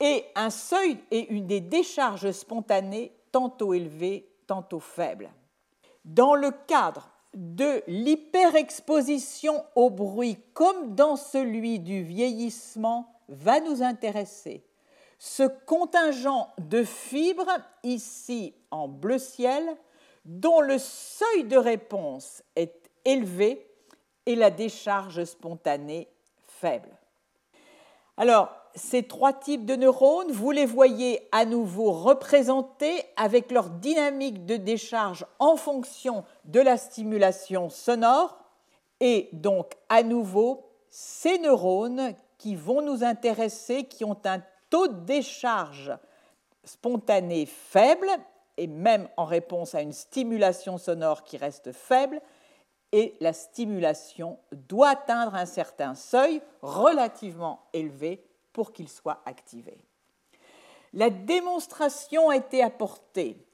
S2: et un seuil et une des décharges spontanées tantôt élevées, faibles. Dans le cadre de l'hyperexposition au bruit, comme dans celui du vieillissement, va nous intéresser ce contingent de fibres, ici en bleu ciel, dont le seuil de réponse est élevé et la décharge spontanée faible. Alors, ces trois types de neurones, vous les voyez à nouveau représentés avec leur dynamique de décharge en fonction de la stimulation sonore. Et donc, à nouveau, ces neurones qui vont nous intéresser, qui ont un taux de décharge spontanée faible, et même en réponse à une stimulation sonore qui reste faible, et la stimulation doit atteindre un certain seuil relativement élevé pour qu'il soit activé. La démonstration a été apportée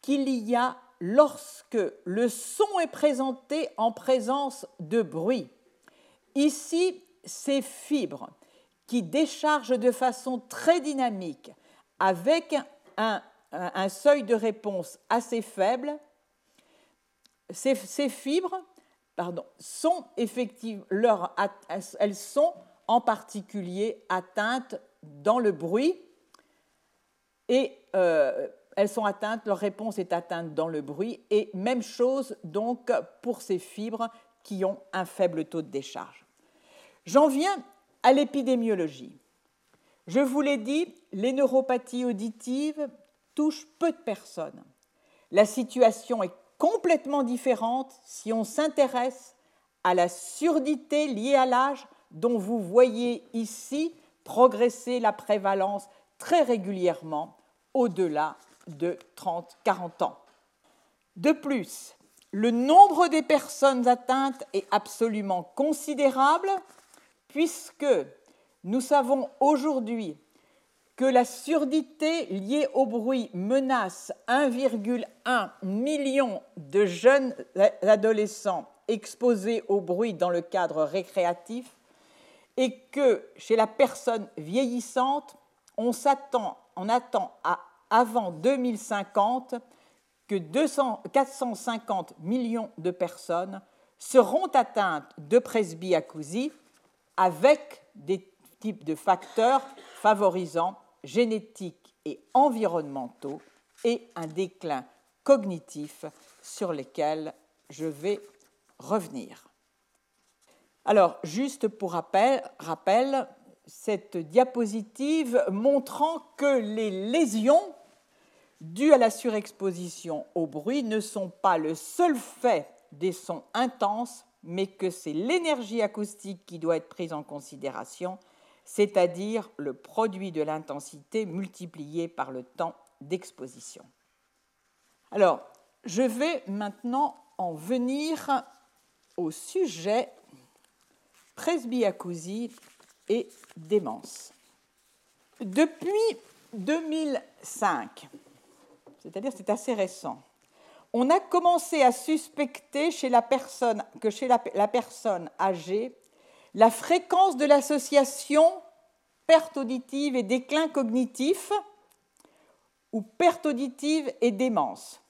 S2: qu'il y a, lorsque le son est présenté en présence de bruit, ici, ces fibres qui déchargent de façon très dynamique avec un seuil de réponse assez faible, ces, fibres pardon, sont effectivement, elles sont en particulier atteintes dans le bruit et euh, elles sont atteintes, leur réponse est atteinte dans le bruit et même chose donc pour ces fibres qui ont un faible taux de décharge. J'en viens à l'épidémiologie. Je vous l'ai dit, les neuropathies auditives touche peu de personnes. La situation est complètement différente si on s'intéresse à la surdité liée à l'âge dont vous voyez ici progresser la prévalence très régulièrement au-delà de 30-40 ans. De plus, le nombre des personnes atteintes est absolument considérable puisque nous savons aujourd'hui que la surdité liée au bruit menace 1,1 million de jeunes adolescents exposés au bruit dans le cadre récréatif et que chez la personne vieillissante, on, s'attend, on attend à avant 2050 que 450 millions de personnes seront atteintes de presbyacousie avec des types de facteurs favorisant génétiques et environnementaux et un déclin cognitif sur lesquels je vais revenir. Alors, juste pour rappel, rappel cette diapositive montrant que les lésions dues à la surexposition au bruit ne sont pas le seul fait des sons intenses, mais que c'est l'énergie acoustique qui doit être prise en considération, c'est-à-dire le produit de l'intensité multiplié par le temps d'exposition. Alors, je vais maintenant en venir au sujet presbyacousie et démence. Depuis 2005, c'est-à-dire c'est assez récent, on a commencé à suspecter chez la personne, que chez la, personne âgée, la fréquence de l'association perte auditive et déclin cognitif ou perte auditive et démence.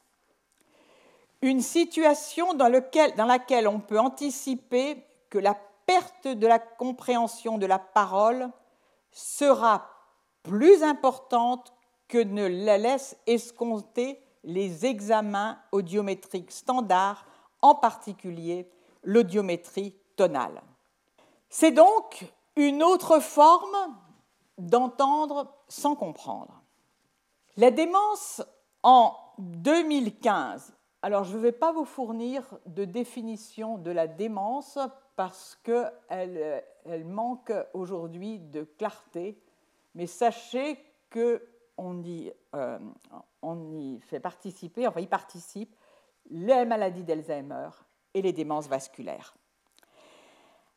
S2: Une situation dans, dans laquelle on peut anticiper que la perte de la compréhension de la parole sera plus importante que ne la laissent escompter les examens audiométriques standards, en particulier l'audiométrie tonale. C'est donc une autre forme d'entendre sans comprendre. La démence en 2015, alors je ne vais pas vous fournir de définition de la démence parce qu'elle elle manque aujourd'hui de clarté, mais sachez qu'on y, euh, y fait participer, enfin y participe les maladies d'Alzheimer et les démences vasculaires.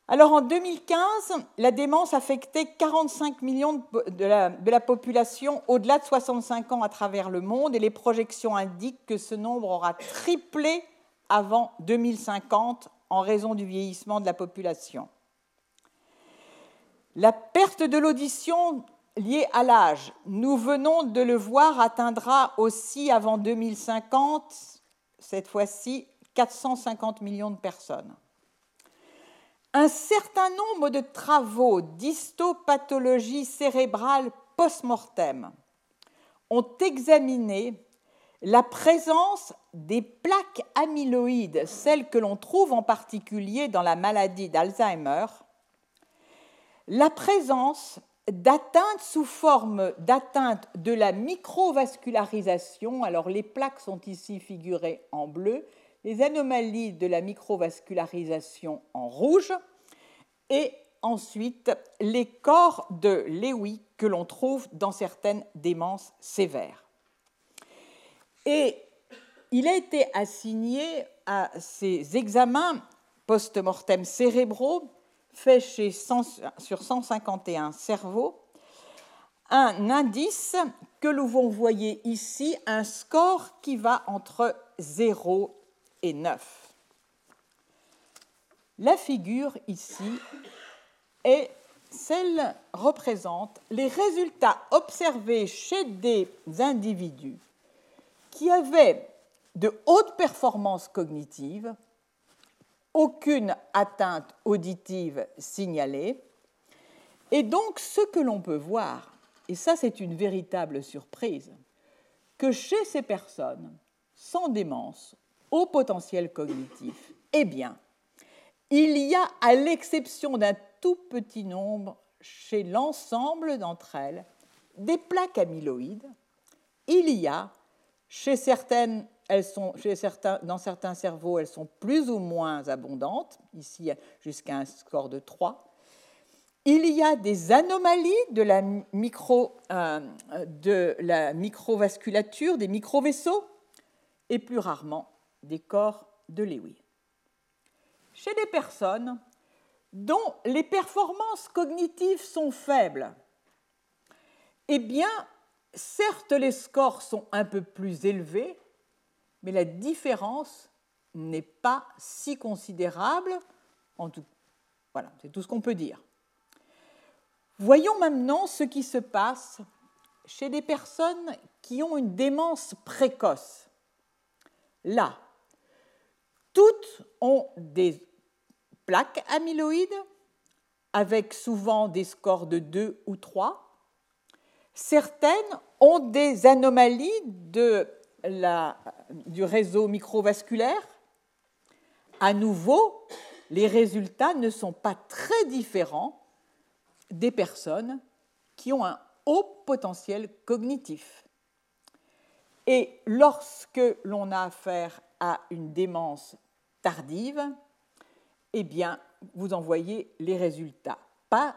S2: Alors en 2015, la démence affectait 45 millions de de la population au-delà de 65 ans à travers le monde et les projections indiquent que ce nombre aura triplé avant 2050 en raison du vieillissement de la population. La perte de l'audition liée à l'âge, nous venons de le voir, atteindra aussi avant 2050, cette fois-ci, 450 millions de personnes. Un certain nombre de travaux d'histopathologie cérébrale post-mortem ont examiné la présence des plaques amyloïdes, celles que l'on trouve en particulier dans la maladie d'Alzheimer, la présence d'atteintes sous forme d'atteinte de la microvascularisation, alors les plaques sont ici figurées en bleu, les anomalies de la microvascularisation en rouge, et ensuite les corps de Lewy que l'on trouve dans certaines démences sévères. Et il a été assigné à ces examens post-mortem cérébraux faits sur 151 cerveaux un indice que nous voyez ici, un score qui va entre 0 et 9. La figure ici est celle représente les résultats observés chez des individus qui avait de hautes performances cognitives, aucune atteinte auditive signalée, et donc ce que l'on peut voir, et ça c'est une véritable surprise, que chez ces personnes sans démence, au potentiel cognitif, eh bien, il y a, à l'exception d'un tout petit nombre, chez l'ensemble d'entre elles, des plaques amyloïdes, il y a chez certaines elles sont, chez certains, dans certains cerveaux, elles sont plus ou moins abondantes, ici jusqu'à un score de 3. Il y a des anomalies de la, micro, euh, de la microvasculature, des microvaisseaux, et plus rarement des corps de Lewy. Chez des personnes dont les performances cognitives sont faibles, eh bien, certes, les scores sont un peu plus élevés, mais la différence n'est pas si considérable. En tout, voilà, c'est tout ce qu'on peut dire. Voyons maintenant ce qui se passe chez des personnes qui ont une démence précoce. Là, toutes ont des plaques amyloïdes avec souvent des scores de 2 ou 3. Certaines ont des anomalies du réseau microvasculaire. À nouveau, les résultats ne sont pas très différents des personnes qui ont un haut potentiel cognitif. Et lorsque l'on a affaire à une démence tardive, eh bien, vous en voyez les résultats. Pas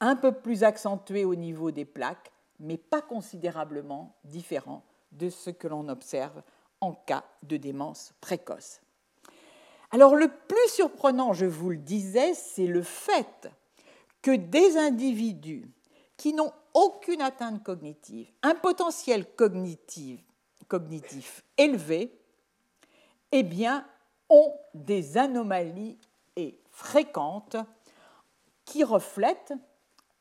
S2: un peu plus accentués au niveau des plaques, mais pas considérablement différents de ce que l'on observe en cas de démence précoce. Alors le plus surprenant, je vous le disais, c'est le fait que des individus qui n'ont aucune atteinte cognitive, un potentiel cognitif, élevé, eh bien, ont des anomalies fréquentes qui reflètent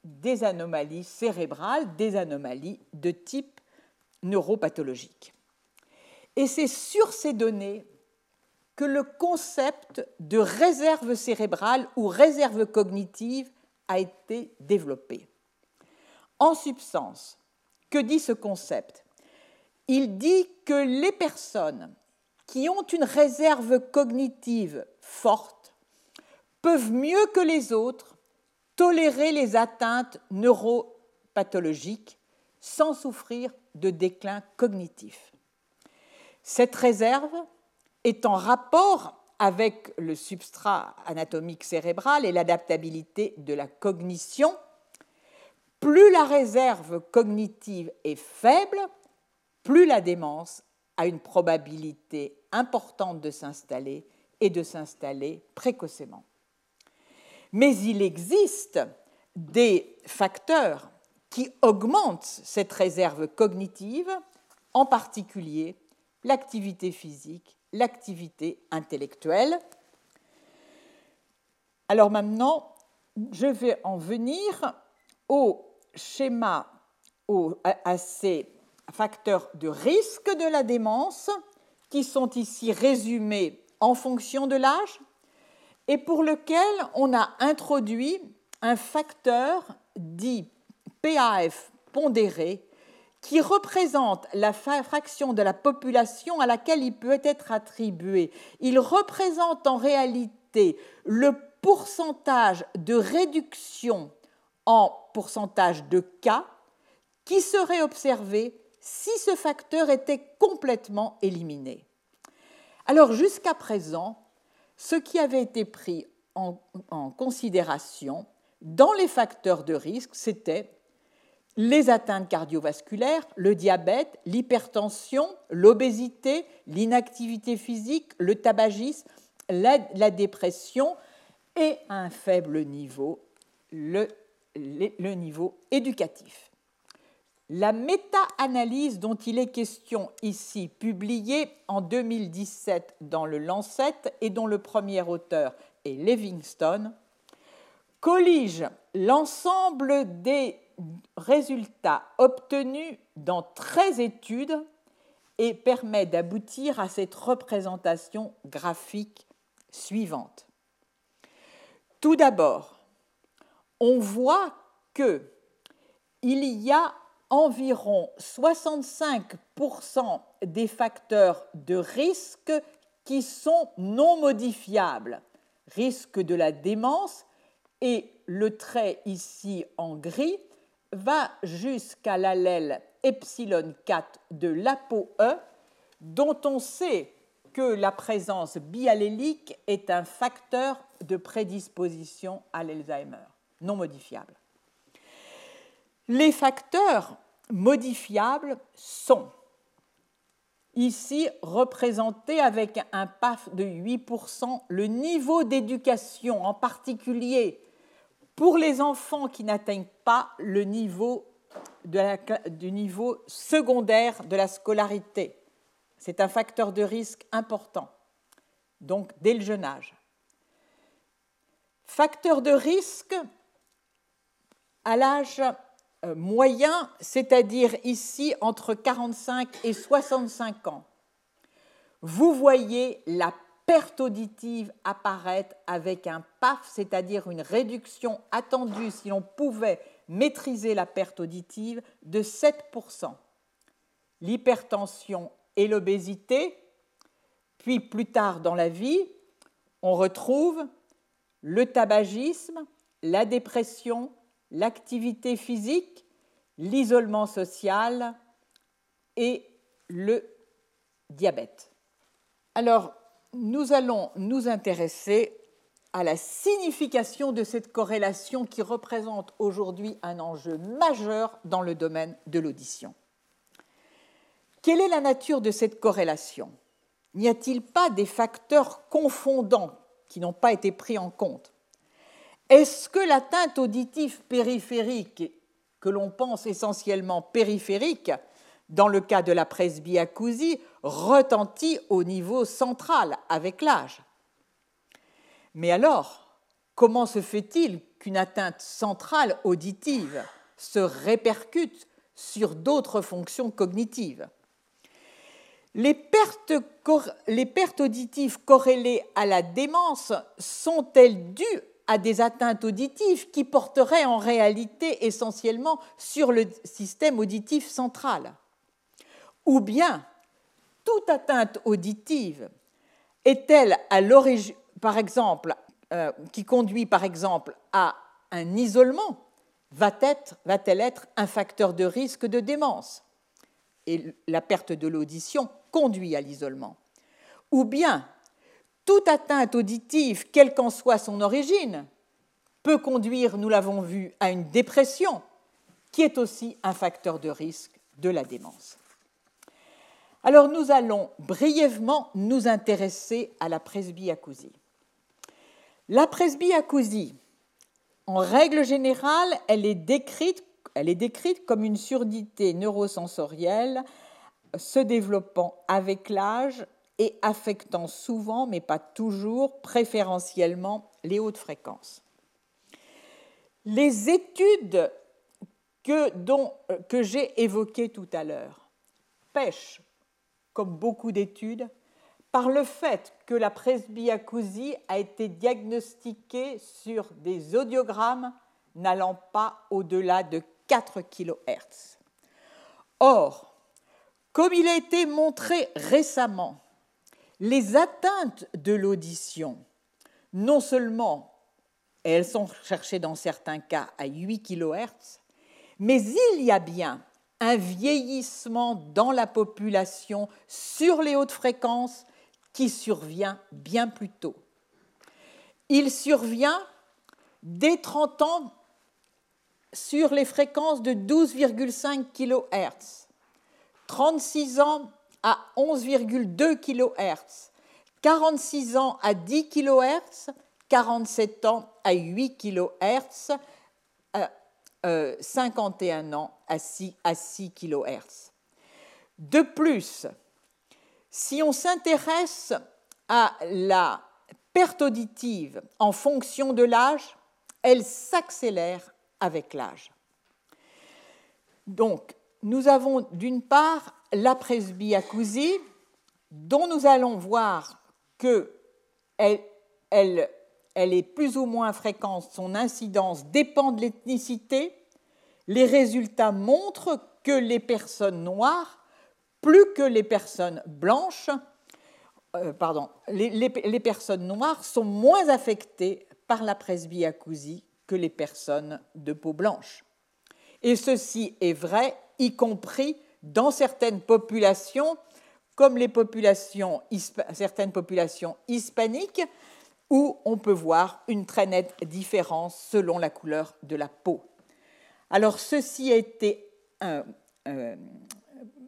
S2: des anomalies cérébrales, des anomalies de type neuropathologique. Et c'est sur ces données que le concept de réserve cérébrale ou réserve cognitive a été développé. En substance, que dit ce concept? Il dit que les personnes qui ont une réserve cognitive forte peuvent mieux que les autres tolérer les atteintes neuropathologiques sans souffrir de déclin cognitif. Cette réserve est en rapport avec le substrat anatomique cérébral et l'adaptabilité de la cognition. Plus la réserve cognitive est faible, plus la démence a une probabilité importante de s'installer et de s'installer précocement. Mais il existe des facteurs qui augmentent cette réserve cognitive, en particulier l'activité physique, l'activité intellectuelle. Alors maintenant, je vais en venir au schéma, à ces facteurs de risque de la démence qui sont ici résumés en fonction de l'âge et pour lequel on a introduit un facteur dit PAF pondéré qui représente la fraction de la population à laquelle il peut être attribué. Il représente en réalité le pourcentage de réduction en pourcentage de cas qui serait observé si ce facteur était complètement éliminé. Alors jusqu'à présent, ce qui avait été pris en, considération dans les facteurs de risque, c'était les atteintes cardiovasculaires, le diabète, l'hypertension, l'obésité, l'inactivité physique, le tabagisme, la, dépression et un faible niveau, le niveau éducatif. La méta-analyse dont il est question ici, publiée en 2017 dans le Lancet et dont le premier auteur est Livingstone, collige l'ensemble des résultats obtenus dans 13 études et permet d'aboutir à cette représentation graphique suivante. Tout d'abord, on voit que il y a environ 65% des facteurs de risque qui sont non modifiables. Risque de la démence et le trait ici en gris va jusqu'à l'allèle epsilon 4 de l'ApoE dont on sait que la présence biallélique est un facteur de prédisposition à l'Alzheimer, non modifiable. Les facteurs modifiables sont ici représentés avec un PAF de 8%, le niveau d'éducation, en particulier pour les enfants qui n'atteignent pas le niveau du niveau secondaire de la scolarité. C'est un facteur de risque important, donc dès le jeune âge. Facteur de risque à l'âge moyen, c'est-à-dire ici entre 45 et 65 ans. Vous voyez la perte auditive apparaître avec un PAF, c'est-à-dire une réduction attendue si l'on pouvait maîtriser la perte auditive de 7%. L'hypertension et l'obésité, puis plus tard dans la vie, on retrouve le tabagisme, la dépression, l'activité physique, l'isolement social et le diabète. Alors, nous allons nous intéresser à la signification de cette corrélation qui représente aujourd'hui un enjeu majeur dans le domaine de l'audition. Quelle est la nature de cette corrélation? N'y a-t-il pas des facteurs confondants qui n'ont pas été pris en compte? Est-ce que l'atteinte auditive périphérique, que l'on pense essentiellement périphérique, dans le cas de la presbyacousie, retentit au niveau central avec l'âge? Mais alors, comment se fait-il qu'une atteinte centrale auditive se répercute sur d'autres fonctions cognitives? Les pertes, auditives corrélées à la démence sont-elles dues à des atteintes auditives qui porteraient en réalité essentiellement sur le système auditif central Ou bien, toute atteinte auditive est-elle à l'origine, par exemple, euh, qui conduit par exemple à un isolement Va-t-elle être un facteur de risque de démence Et la perte de l'audition conduit à l'isolement? Ou bien, toute atteinte auditive, quelle qu'en soit son origine, peut conduire, nous l'avons vu, à une dépression, qui est aussi un facteur de risque de la démence. Alors nous allons brièvement nous intéresser à la presbyacousie. La presbyacousie, en règle générale, elle est décrite, elle est décrite comme une surdité neurosensorielle se développant avec l'âge et affectant souvent, mais pas toujours, préférentiellement les hautes fréquences. Les études que, que j'ai évoquées tout à l'heure pêchent, comme beaucoup d'études, par le fait que la presbyacousie a été diagnostiquée sur des audiogrammes n'allant pas au-delà de 4 kHz. Or, comme il a été montré récemment, les atteintes de l'audition, non seulement elles sont cherchées dans certains cas à 8 kHz, mais il y a bien un vieillissement dans la population sur les hautes fréquences qui survient bien plus tôt. Il survient dès 30 ans sur les fréquences de 12,5 kHz 36 ans à 11,2 kHz, 46 ans à 10 kHz, 47 ans à 8 kHz, 51 ans à 6, à 6 kHz. De plus, si on s'intéresse à la perte auditive en fonction de l'âge, elle s'accélère avec l'âge. Donc, nous avons d'une part la presbyacousie, dont nous allons voir qu'elle elle, est plus ou moins fréquente, son incidence dépend de l'ethnicité. Les résultats montrent que les personnes noires, plus que les personnes blanches, euh, pardon, les, les, personnes noires sont moins affectées par la presbyacousie que les personnes de peau blanche. Et ceci est vrai y compris dans certaines populations comme les populations, certaines populations hispaniques, où on peut voir une très nette différence selon la couleur de la peau. Alors ceci a été euh, euh,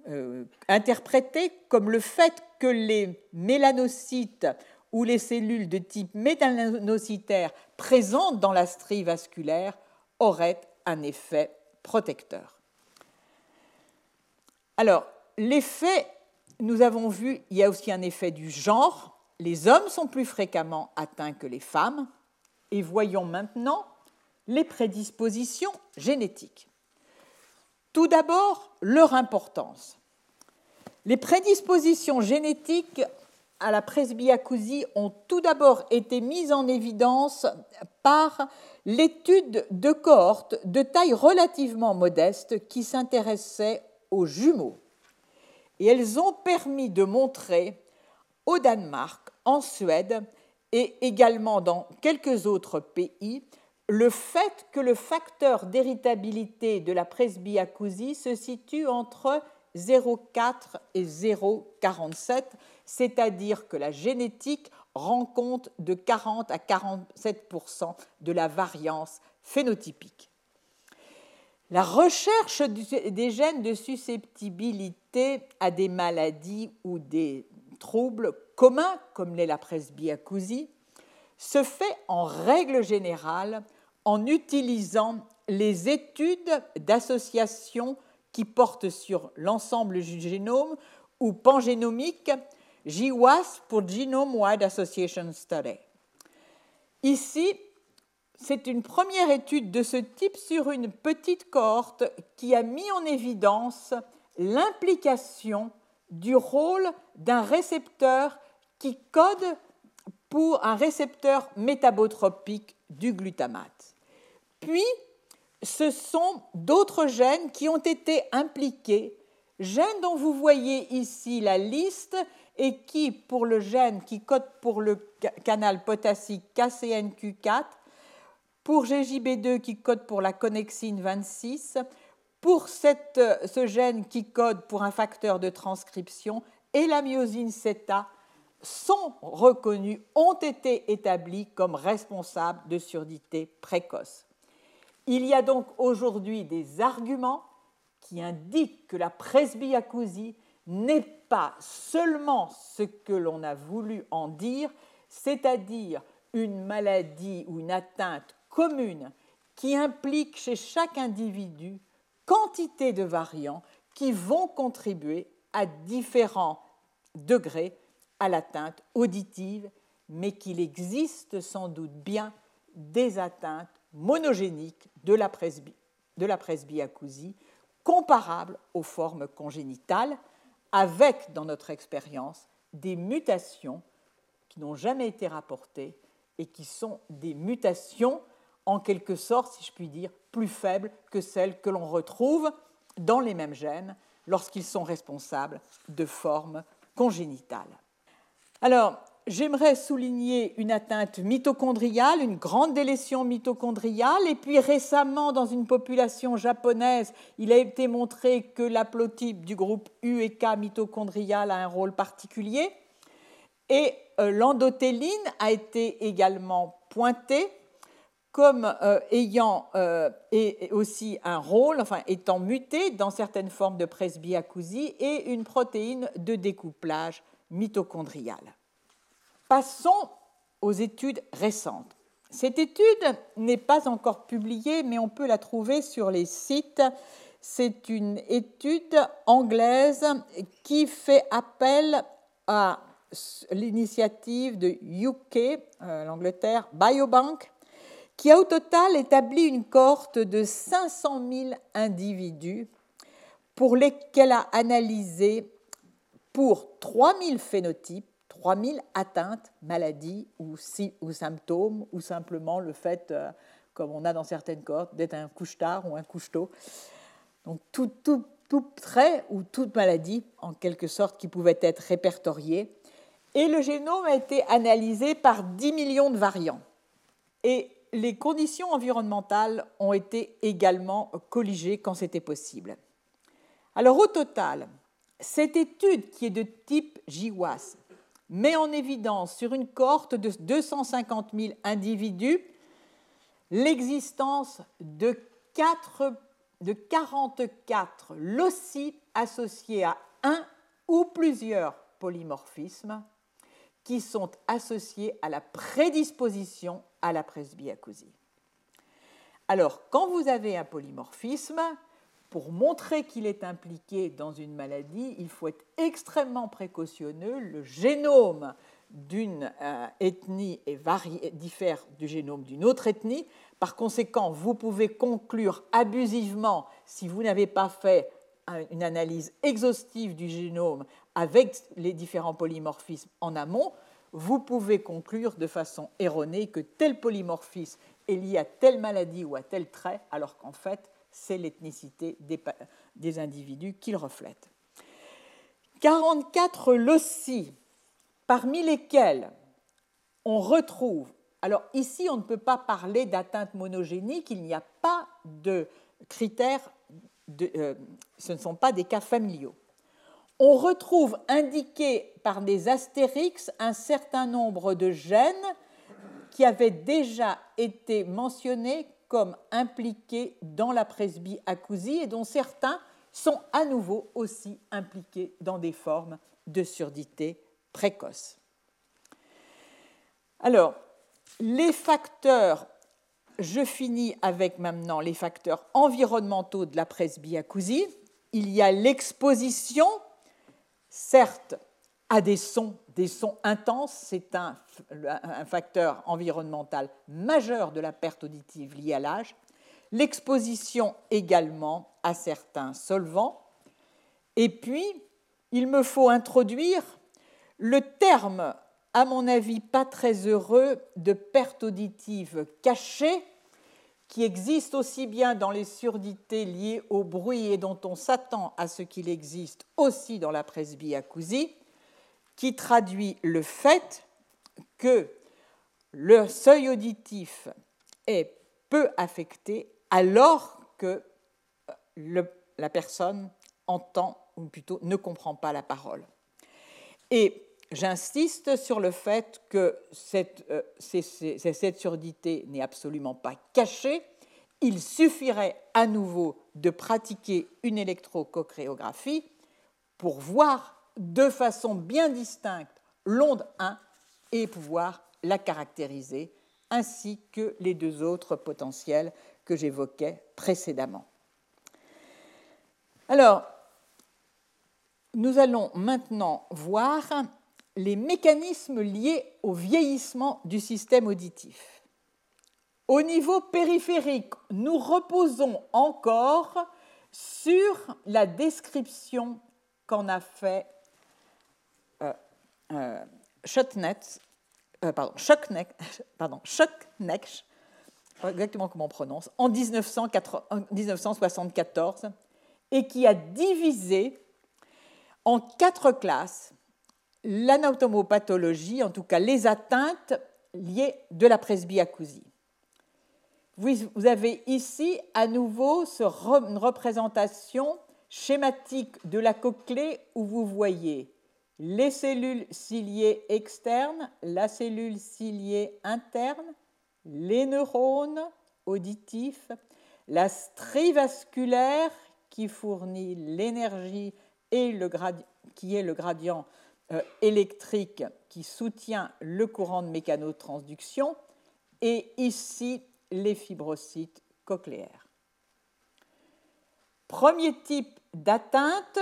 S2: euh, interprété comme le fait que les mélanocytes ou les cellules de type mélanocytaire présentes dans la strie vasculaire auraient un effet protecteur. Alors, l'effet, nous avons vu, il y a aussi un effet du genre. Les hommes sont plus fréquemment atteints que les femmes. Et voyons maintenant les prédispositions génétiques. Tout d'abord, leur importance. Les prédispositions génétiques à la presbyacousie ont tout d'abord été mises en évidence par l'étude de cohortes de taille relativement modeste qui s'intéressaient aux jumeaux. Et elles ont permis de montrer au Danemark, en Suède et également dans quelques autres pays le fait que le facteur d'héritabilité de la presbyacousie se situe entre 0,4 et 0,47, c'est-à-dire que la génétique rend compte de 40 à 47% de la variance phénotypique. La recherche des gènes de susceptibilité à des maladies ou des troubles communs, comme l'est la presbyacousie, se fait en règle générale en utilisant les études d'association qui portent sur l'ensemble du génome ou pangénomique, GWAS pour Genome Wide Association Study. Ici, c'est une première étude de ce type sur une petite cohorte qui a mis en évidence l'implication du rôle d'un récepteur qui code pour un récepteur métabotropique du glutamate. Puis, ce sont d'autres gènes qui ont été impliqués, gènes dont vous voyez ici la liste et qui, pour le gène qui code pour le canal potassique KCNQ4, pour GJB2 qui code pour la connexine 26, pour ce gène qui code pour un facteur de transcription et la myosine CETA sont reconnus, ont été établis comme responsables de surdité précoce. Il y a donc aujourd'hui des arguments qui indiquent que la presbyacousie n'est pas seulement ce que l'on a voulu en dire, c'est-à-dire une maladie ou une atteinte commune qui implique chez chaque individu quantité de variants qui vont contribuer à différents degrés à l'atteinte auditive, mais qu'il existe sans doute bien des atteintes monogéniques de la, de la presbyacousie comparables aux formes congénitales, avec, dans notre expérience, des mutations qui n'ont jamais été rapportées et qui sont des mutations, en quelque sorte, si je puis dire, plus faibles que celles que l'on retrouve dans les mêmes gènes lorsqu'ils sont responsables de formes congénitales. Alors, j'aimerais souligner une atteinte mitochondriale, une grande délétion mitochondriale, et puis récemment, dans une population japonaise, il a été montré que l'aplotype du groupe U et K mitochondrial a un rôle particulier, et euh, l'endothéline a été également pointée comme euh, ayant euh, aussi un rôle, enfin étant mutée dans certaines formes de presbyacousie et une protéine de découplage mitochondriale. Passons aux études récentes. Cette étude n'est pas encore publiée, mais on peut la trouver sur les sites. C'est une étude anglaise qui fait appel à l'initiative de UK, euh, l'Angleterre, Biobank, qui a au total établi une cohorte de 500 000 individus pour lesquels a analysé pour 3000 phénotypes, 3000 atteintes, maladies ou, symptômes, ou simplement le fait, euh, comme on a dans certaines cohortes, d'être un couche-tard ou un couche-tôt. Donc tout, tout, trait ou toute maladie, en quelque sorte, qui pouvait être répertoriée. Et le génome a été analysé par 10 millions de variants. Et les conditions environnementales ont été également colligées quand c'était possible. Alors au total, Cette étude, qui est de type GWAS, met en évidence sur une cohorte de 250 000 individus l'existence de, de 44 loci associés à un ou plusieurs polymorphismes qui sont associés à la prédisposition à la presbyacousie. Alors, quand vous avez un polymorphisme, pour montrer qu'il est impliqué dans une maladie, il faut être extrêmement précautionneux. Le génome d'une euh, ethnie diffère du génome d'une autre ethnie. Par conséquent, vous pouvez conclure abusivement, si vous n'avez pas fait une analyse exhaustive du génome avec les différents polymorphismes en amont, vous pouvez conclure de façon erronée que tel polymorphisme est lié à telle maladie ou à tel trait, alors qu'en fait, c'est l'ethnicité des, individus qu'il reflète. 44 loci, parmi lesquels on retrouve, alors ici on ne peut pas parler d'atteinte monogénique, il n'y a pas de critères, euh, ce ne sont pas des cas familiaux. On retrouve indiqué par des astérix un certain nombre de gènes qui avaient déjà été mentionnés comme impliqués dans la presbyacousie et dont certains sont à nouveau aussi impliqués dans des formes de surdité précoce. Alors, les facteurs, je finis avec maintenant les facteurs environnementaux de la presbyacousie. Il y a l'exposition, certes, à des sons, des sons intenses, c'est un, facteur environnemental majeur de la perte auditive liée à l'âge. L'exposition également à certains solvants. Et puis, il me faut introduire le terme, à mon avis pas très heureux, de perte auditive cachée, qui existe aussi bien dans les surdités liées au bruit et dont on s'attend à ce qu'il existe aussi dans la presbyacousie, qui traduit le fait que le seuil auditif est peu affecté alors que euh, la personne entend ou plutôt ne comprend pas la parole. Et j'insiste sur le fait que cette, euh, cette surdité n'est absolument pas cachée. Il suffirait à nouveau de pratiquer une électrocochréographie pour voir de façon bien distincte l'onde 1 et pouvoir la caractériser, ainsi que les deux autres potentiels que j'évoquais précédemment. Alors, nous allons maintenant voir les mécanismes liés au vieillissement du système auditif. Au niveau périphérique, nous reposons encore sur la description qu'en a fait euh, euh, pardon, pardon, exactement comment on prononce, en 1974, et qui a divisé en quatre classes l'anatomopathologie, en tout cas les atteintes liées de la presbyacousie. Vous avez ici à nouveau une représentation schématique de la cochlée où vous voyez les cellules ciliées externes, la cellule ciliée interne, les neurones auditifs, la strie vasculaire qui fournit l'énergie et le qui est le gradient électrique qui soutient le courant de mécanotransduction, et ici les fibrocytes cochléaires. Premier type d'atteinte,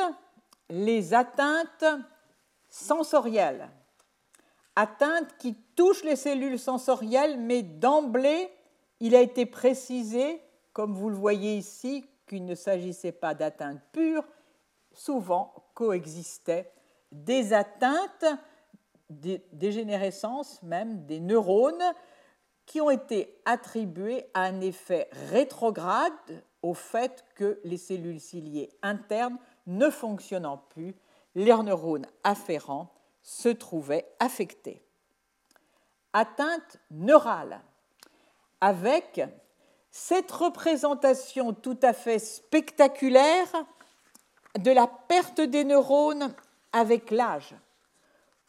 S2: les atteintes sensorielle, atteinte qui touche les cellules sensorielles, mais d'emblée, il a été précisé, comme vous le voyez ici, qu'il ne s'agissait pas d'atteinte pure, souvent coexistaient des atteintes, des dégénérescences même des neurones qui ont été attribuées à un effet rétrograde au fait que les cellules ciliées internes ne fonctionnant plus leurs neurones afférents se trouvaient affectés. Atteinte neurale, avec cette représentation tout à fait spectaculaire de la perte des neurones avec l'âge.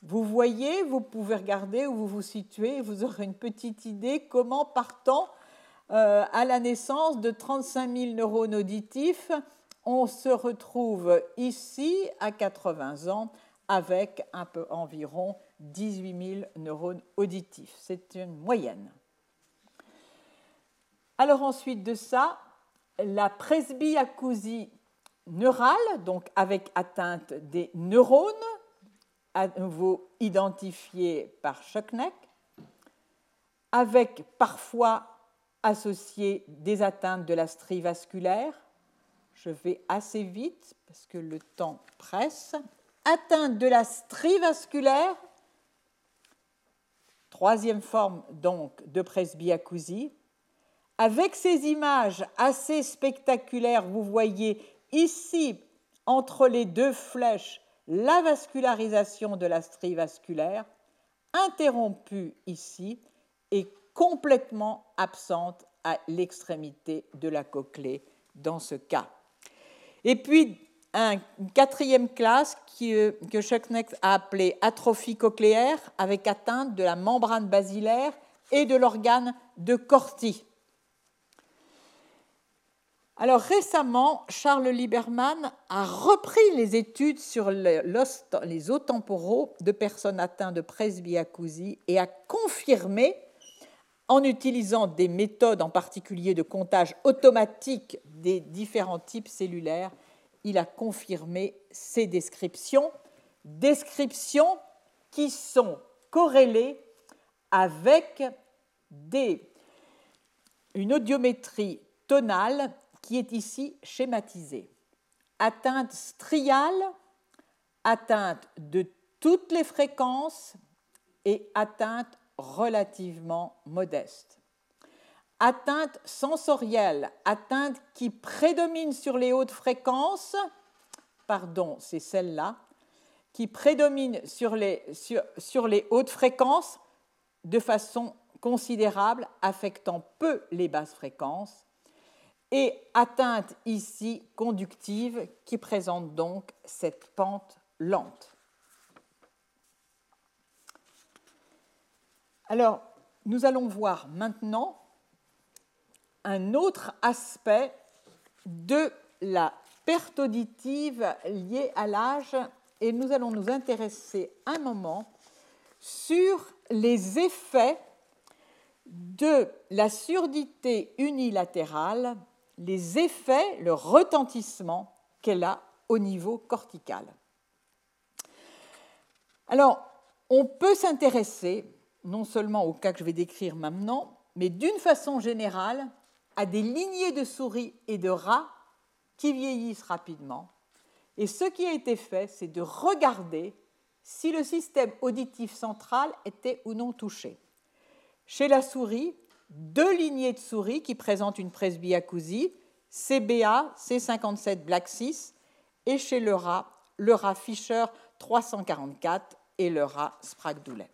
S2: Vous voyez, vous pouvez regarder où vous vous situez, vous aurez une petite idée comment partant euh, à la naissance de 35 000 neurones auditifs, on se retrouve ici à 80 ans avec un peu environ 18 000 neurones auditifs. C'est une moyenne. Alors ensuite de ça, la presbyacousie neurale, donc avec atteinte des neurones, à nouveau identifiés par Schockneck, avec parfois associé des atteintes de la strie vasculaire. Je vais assez vite parce que le temps presse. Atteinte de la strie vasculaire, troisième forme donc de presbyacousie, avec ces images assez spectaculaires, vous voyez ici, entre les deux flèches, la vascularisation de la strie vasculaire, interrompue ici et complètement absente à l'extrémité de la cochlée dans ce cas. Et puis, une quatrième classe euh, que Schöckneck a appelée atrophie cochléaire avec atteinte de la membrane basilaire et de l'organe de Corti. Alors récemment, Charles Lieberman a repris les études sur les os temporaux de personnes atteintes de presbyacousie et a confirmé, en utilisant des méthodes en particulier de comptage automatique des différents types cellulaires, il a confirmé ces descriptions, descriptions qui sont corrélées avec une audiométrie tonale qui est ici schématisée. Atteinte striale, atteinte de toutes les fréquences et atteinte relativement modeste. Atteinte sensorielle, atteinte qui prédomine sur les hautes fréquences, pardon, c'est celle-là, qui prédomine sur les, sur les hautes fréquences de façon considérable, affectant peu les basses fréquences, et atteinte ici conductive qui présente donc cette pente lente. Alors, nous allons voir maintenant un autre aspect de la perte auditive liée à l'âge et nous allons nous intéresser un moment sur les effets de la surdité unilatérale les effets, le retentissement qu'elle a au niveau cortical. Alors, on peut s'intéresser non seulement au cas que je vais décrire maintenant, mais d'une façon générale à des lignées de souris et de rats qui vieillissent rapidement. Et ce qui a été fait, c'est de regarder si le système auditif central était ou non touché. Chez la souris, deux lignées de souris qui présentent une presbyacousie, CBA, C57 Black 6, et chez le rat, le rat Fischer 344 et le rat Sprague-Doulet.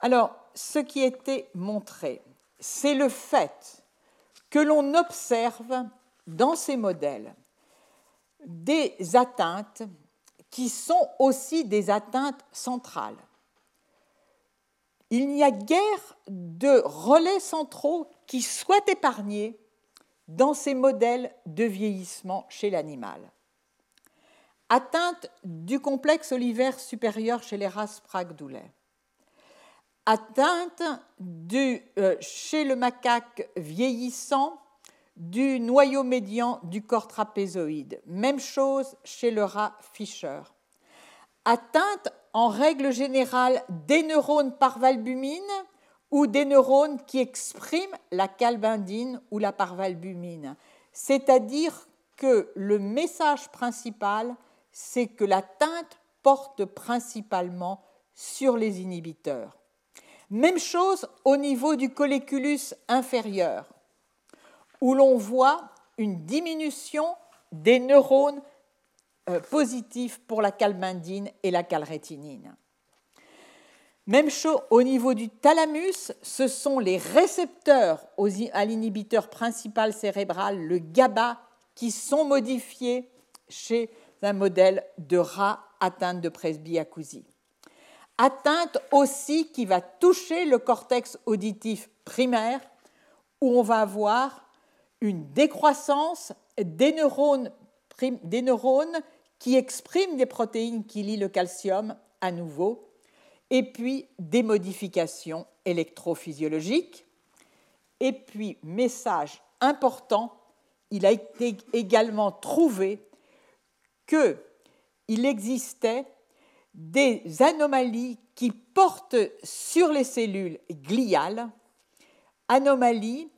S2: Alors, ce qui était montré, c'est le fait que l'on observe dans ces modèles des atteintes qui sont aussi des atteintes centrales il n'y a guère de relais centraux qui soient épargnés dans ces modèles de vieillissement chez l'animal. Atteinte du complexe olivaire supérieur chez les races Prague-Doulet. Atteinte euh, chez le macaque vieillissant du noyau médian du corps trapézoïde. Même chose chez le rat Fischer. Atteinte en règle générale des neurones parvalbumine ou des neurones qui expriment la calbindine ou la parvalbumine. C'est-à-dire que le message principal, c'est que la teinte porte principalement sur les inhibiteurs. Même chose au niveau du colliculus inférieur, où l'on voit une diminution des neurones euh, positif pour la calmindine et la calrétinine. Même chose au niveau du thalamus, ce sont les récepteurs à l'inhibiteur principal cérébral, le GABA, qui sont modifiés chez un modèle de rat atteinte de presbyacousie. Atteinte aussi qui va toucher le cortex auditif primaire, où on va avoir une décroissance des neurones, des neurones qui expriment des protéines qui lient le calcium à nouveau, et puis des modifications électrophysiologiques. Et puis, message important, il a été également trouvé qu'il existait des anomalies qui portent sur les cellules gliales, anomalies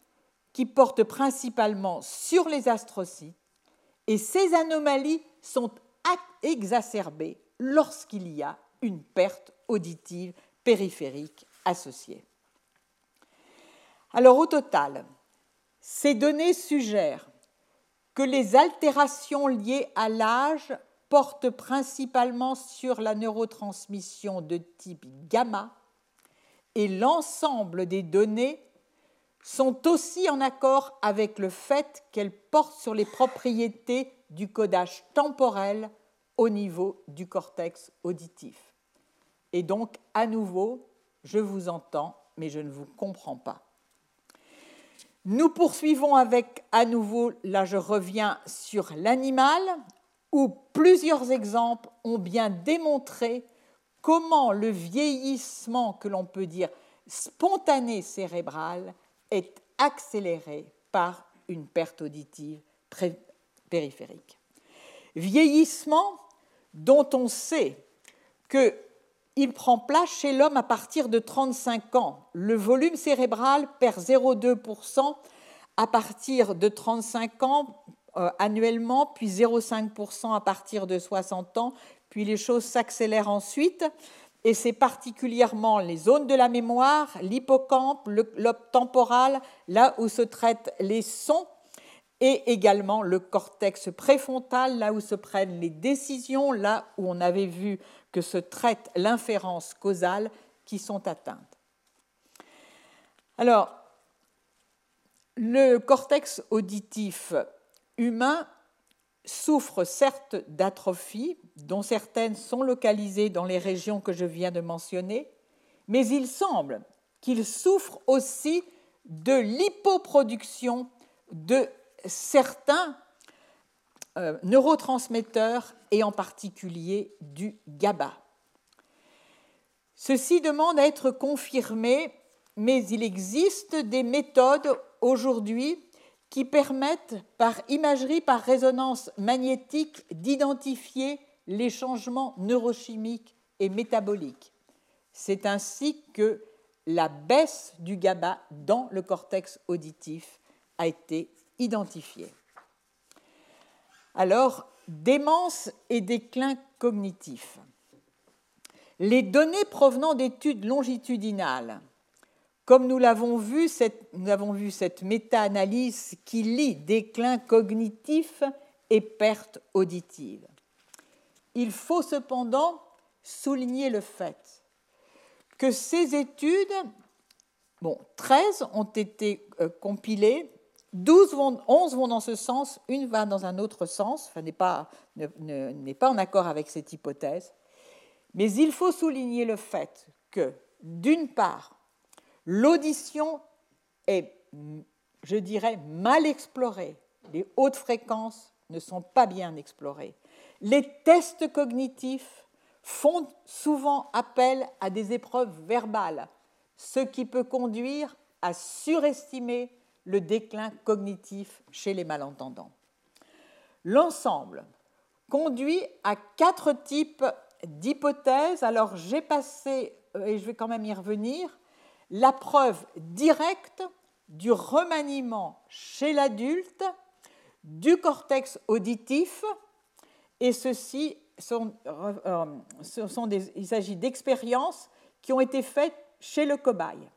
S2: qui portent principalement sur les astrocytes, et ces anomalies sont exacerbées lorsqu'il y a une perte auditive périphérique associée. Alors au total, ces données suggèrent que les altérations liées à l'âge portent principalement sur la neurotransmission de type gamma et l'ensemble des données sont aussi en accord avec le fait qu'elles portent sur les propriétés du codage temporel au niveau du cortex auditif. Et donc, à nouveau, je vous entends, mais je ne vous comprends pas. Nous poursuivons avec, à nouveau, là je reviens sur l'animal, où plusieurs exemples ont bien démontré comment le vieillissement que l'on peut dire spontané cérébral est accéléré par une perte auditive périphérique. Vieillissement dont on sait qu'il prend place chez l'homme à partir de 35 ans. Le volume cérébral perd 0,2% à partir de 35 ans euh, annuellement, puis 0,5% à partir de 60 ans, puis les choses s'accélèrent ensuite. Et c'est particulièrement les zones de la mémoire, l'hippocampe, le lobe temporal, là où se traitent les sons, et également le cortex préfrontal, là où se prennent les décisions, là où on avait vu que se traite l'inférence causale, qui sont atteintes. Alors, le cortex auditif humain souffre certes d'atrophie, dont certaines sont localisées dans les régions que je viens de mentionner, mais il semble qu'il souffre aussi de l'hypoproduction de certains euh, neurotransmetteurs et en particulier du GABA. Ceci demande à être confirmé, mais il existe des méthodes aujourd'hui qui permettent, par imagerie, par résonance magnétique, d'identifier les changements neurochimiques et métaboliques. C'est ainsi que la baisse du GABA dans le cortex auditif a été identifiée. Alors, démence et déclin cognitif. Les données provenant d'études longitudinales comme nous l'avons vu, nous avons vu cette méta-analyse qui lie déclin cognitif et perte auditive. Il faut cependant souligner le fait que ces études, bon, 13 ont été euh, compilées, 12 vont, 11 vont dans ce sens, une va dans un autre sens, enfin, n'est pas, pas en accord avec cette hypothèse. Mais il faut souligner le fait que, d'une part, L'audition est, je dirais, mal explorée. Les hautes fréquences ne sont pas bien explorées. Les tests cognitifs font souvent appel à des épreuves verbales, ce qui peut conduire à surestimer le déclin cognitif chez les malentendants. L'ensemble conduit à quatre types d'hypothèses. Alors j'ai passé, euh, et je vais quand même y revenir, la preuve directe du remaniement chez l'adulte du cortex auditif, et ceci sont, euh, des, il s'agit d'expériences qui ont été faites chez le cobaye.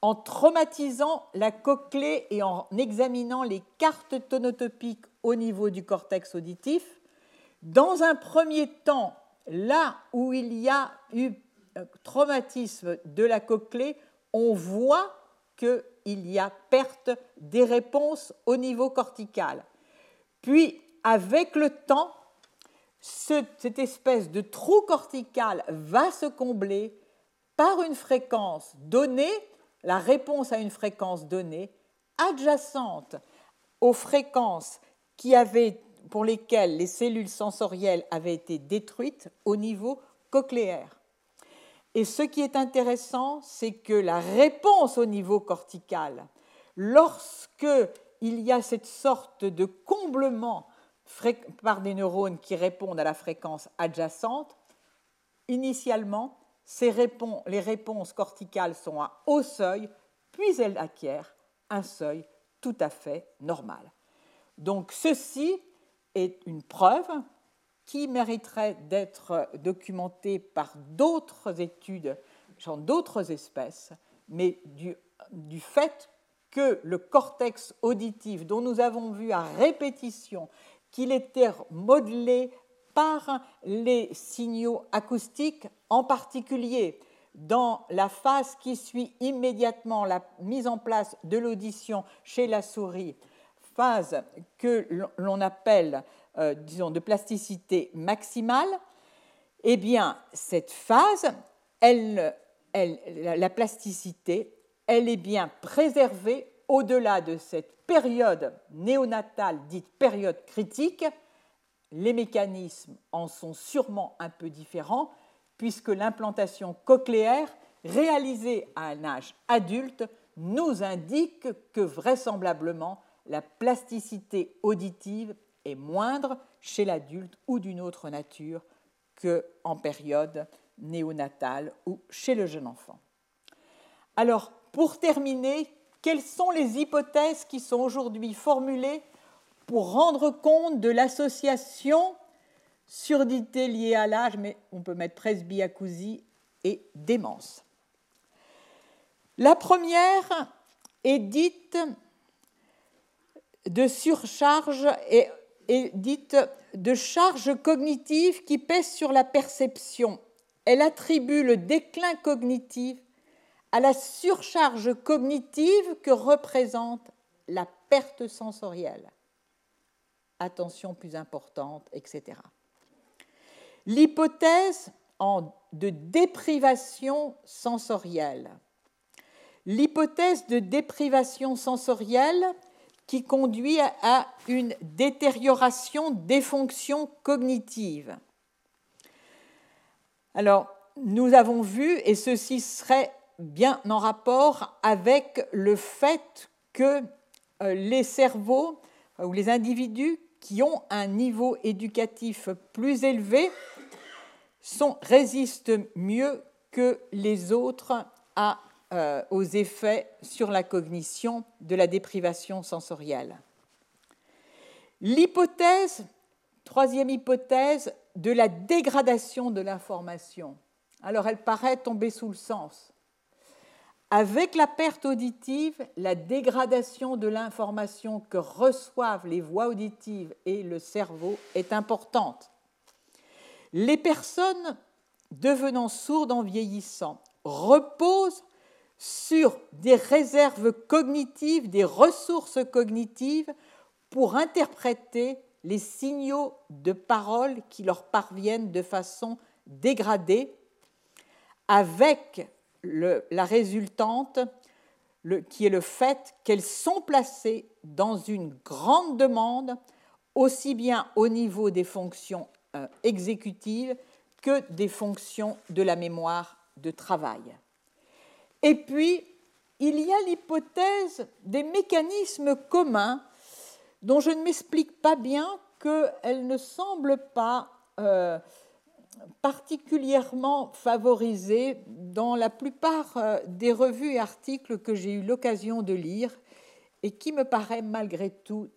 S2: En traumatisant la cochlée et en examinant les cartes tonotopiques au niveau du cortex auditif, dans un premier temps, là où il y a eu euh, traumatisme de la cochlée, on voit qu'il y a perte des réponses au niveau cortical. Puis, avec le temps, cette espèce de trou cortical va se combler par une fréquence donnée, la réponse à une fréquence donnée, adjacente aux fréquences qui avaient, pour lesquelles les cellules sensorielles avaient été détruites au niveau cochléaire. Et ce qui est intéressant, c'est que la réponse au niveau cortical, lorsque il y a cette sorte de comblement par des neurones qui répondent à la fréquence adjacente, initialement, les réponses corticales sont à haut seuil, puis elles acquièrent un seuil tout à fait normal. Donc ceci est une preuve qui mériterait d'être documentée par d'autres études sur d'autres espèces, mais du, du fait que le cortex auditif, dont nous avons vu à répétition qu'il était modelé par les signaux acoustiques, en particulier dans la phase qui suit immédiatement la mise en place de l'audition chez la souris, phase que l'on appelle, euh, disons, de plasticité maximale, eh bien, cette phase, la plasticité, elle est bien préservée au-delà de cette période néonatale dite période critique, les mécanismes en sont sûrement un peu différents, puisque l'implantation cochléaire réalisée à un âge adulte nous indique que vraisemblablement la plasticité auditive est moindre chez l'adulte ou d'une autre nature qu'en période néonatale ou chez le jeune enfant. Alors, pour terminer, quelles sont les hypothèses qui sont aujourd'hui formulées pour rendre compte de l'association surdité liée à l'âge, mais on peut mettre presbyacousie et démence. La première est dite de surcharge et est dite de charge cognitive qui pèse sur la perception. Elle attribue le déclin cognitif à la surcharge cognitive que représente la perte sensorielle. Attention plus importante, etc. L'hypothèse de déprivation sensorielle. L'hypothèse de déprivation sensorielle qui conduit à une détérioration des fonctions cognitives. Alors, nous avons vu, et ceci serait bien en rapport avec le fait que euh, les cerveaux euh, ou les individus qui ont un niveau éducatif plus élevé résistent mieux que les autres euh, aux effets sur la cognition de la déprivation sensorielle. L'hypothèse, troisième hypothèse, de la dégradation de l'information. Alors elle paraît tomber sous le sens. Avec la perte auditive, la dégradation de l'information que reçoivent les voies auditives et le cerveau est importante. Les personnes devenant sourdes en vieillissant reposent sur des réserves cognitives, des ressources cognitives pour interpréter les signaux de parole qui leur parviennent de façon dégradée, avec la résultante, qui est le fait qu'elles sont placées dans une grande demande, aussi bien au niveau des fonctions euh, exécutives que des fonctions de la mémoire de travail. Et puis, il y a l'hypothèse des mécanismes communs dont je ne m'explique pas bien qu'elles ne semblent pas euh, particulièrement favorisée dans la plupart euh, des revues et articles que j'ai eu l'occasion de lire et qui me paraît malgré tout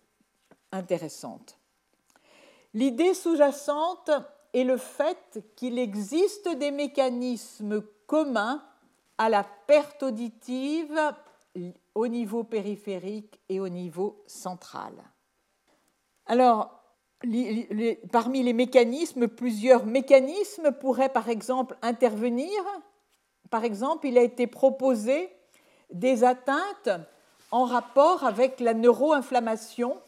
S2: intéressante. L'idée sous-jacente est le fait qu'il existe des mécanismes communs à la perte auditive au niveau périphérique et au niveau central. Alors, parmi les mécanismes, plusieurs mécanismes pourraient par exemple intervenir. Par exemple, il a été proposé des atteintes en rapport avec la neuroinflammation.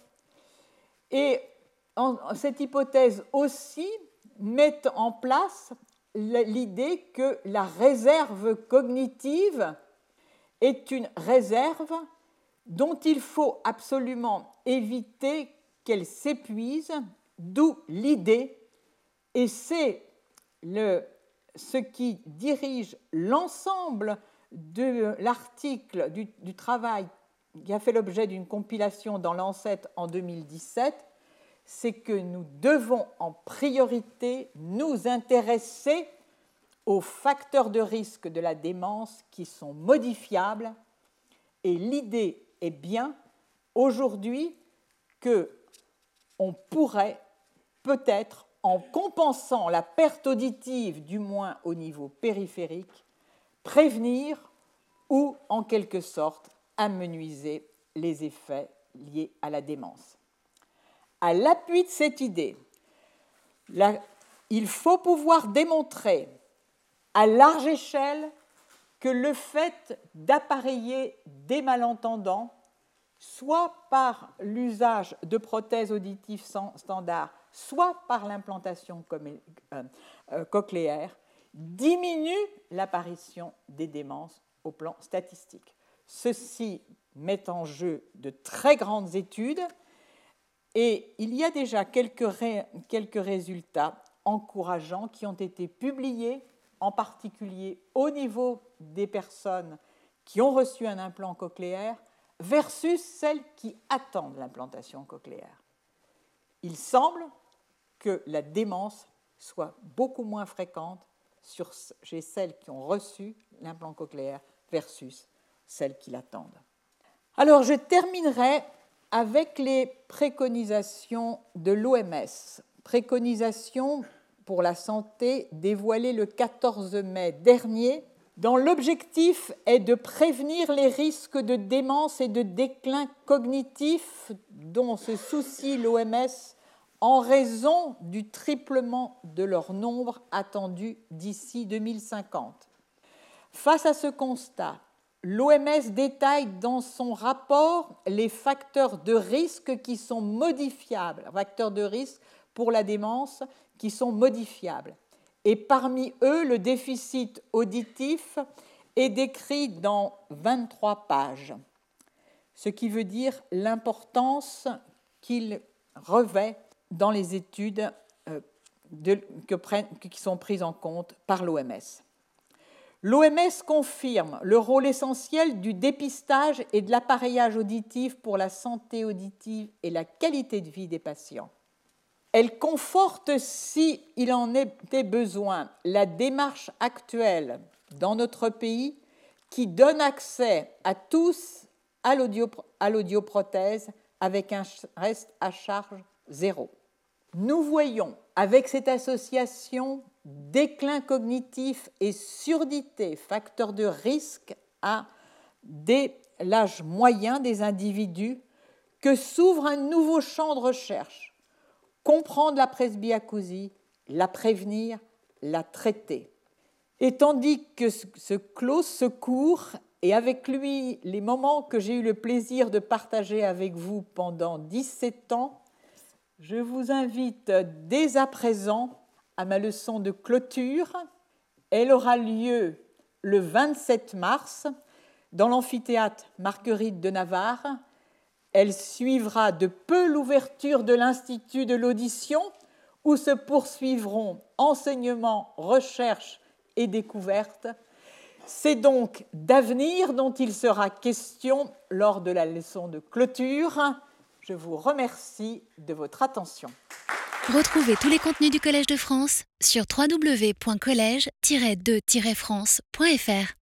S2: Et cette hypothèse aussi met en place l'idée que la réserve cognitive est une réserve dont il faut absolument éviter qu'elle s'épuise, d'où l'idée, et c'est ce qui dirige l'ensemble de l'article du, travail qui a fait l'objet d'une compilation dans l'Ancet en 2017, c'est que nous devons en priorité nous intéresser aux facteurs de risque de la démence qui sont modifiables. Et l'idée est bien aujourd'hui que on pourrait peut-être, en compensant la perte auditive, du moins au niveau périphérique, prévenir ou en quelque sorte amenuiser les effets liés à la démence. À l'appui de cette idée, il faut pouvoir démontrer à large échelle que le fait d'appareiller des malentendants, soit par l'usage de prothèses auditives standards, soit par l'implantation euh, euh, cochléaire, diminue l'apparition des démences au plan statistique. Ceci met en jeu de très grandes études et il y a déjà quelques, quelques résultats encourageants qui ont été publiés en particulier au niveau des personnes qui ont reçu un implant cochléaire versus celles qui attendent l'implantation cochléaire. Il semble que la démence soit beaucoup moins fréquente chez celles qui ont reçu l'implant cochléaire versus celles qui l'attendent. Alors je terminerai avec les préconisations de l'OMS, préconisations pour la santé dévoilé le 14 mai dernier, dont l'objectif est de prévenir les risques de démence et de déclin cognitif dont se soucie l'OMS en raison du triplement de leur nombre attendu d'ici 2050. Face à ce constat, l'OMS détaille dans son rapport les facteurs de risque qui sont modifiables, facteurs de risque pour la démence qui sont modifiables. Et parmi eux, le déficit auditif est décrit dans 23 pages, ce qui veut dire l'importance qu'il revêt dans les études euh, qui sont prises en compte par l'OMS. L'OMS confirme le rôle essentiel du dépistage et de l'appareillage auditif pour la santé auditive et la qualité de vie des patients. Elle conforte, si en était besoin, la démarche actuelle dans notre pays qui donne accès à tous à l'audioprothèse avec un reste à charge zéro. Nous voyons avec cette association déclin cognitif et surdité, facteurs de risque à l'âge moyen des individus, que s'ouvre un nouveau champ de recherche comprendre la presbyacousie, la prévenir, la traiter. Et tandis que ce cours, et avec lui les moments que j'ai eu le plaisir de partager avec vous pendant 17 ans, je vous invite dès à présent à ma leçon de clôture. Elle aura lieu le 27 mars dans l'amphithéâtre Marguerite de Navarre elle suivra de peu l'ouverture de l'Institut de l'audition, où se poursuivront enseignements, recherches et découvertes. C'est donc d'avenir dont il sera question lors de la leçon de clôture. Je vous remercie de votre attention.
S1: Retrouvez tous les contenus du Collège de France sur www.colège-2-france.fr.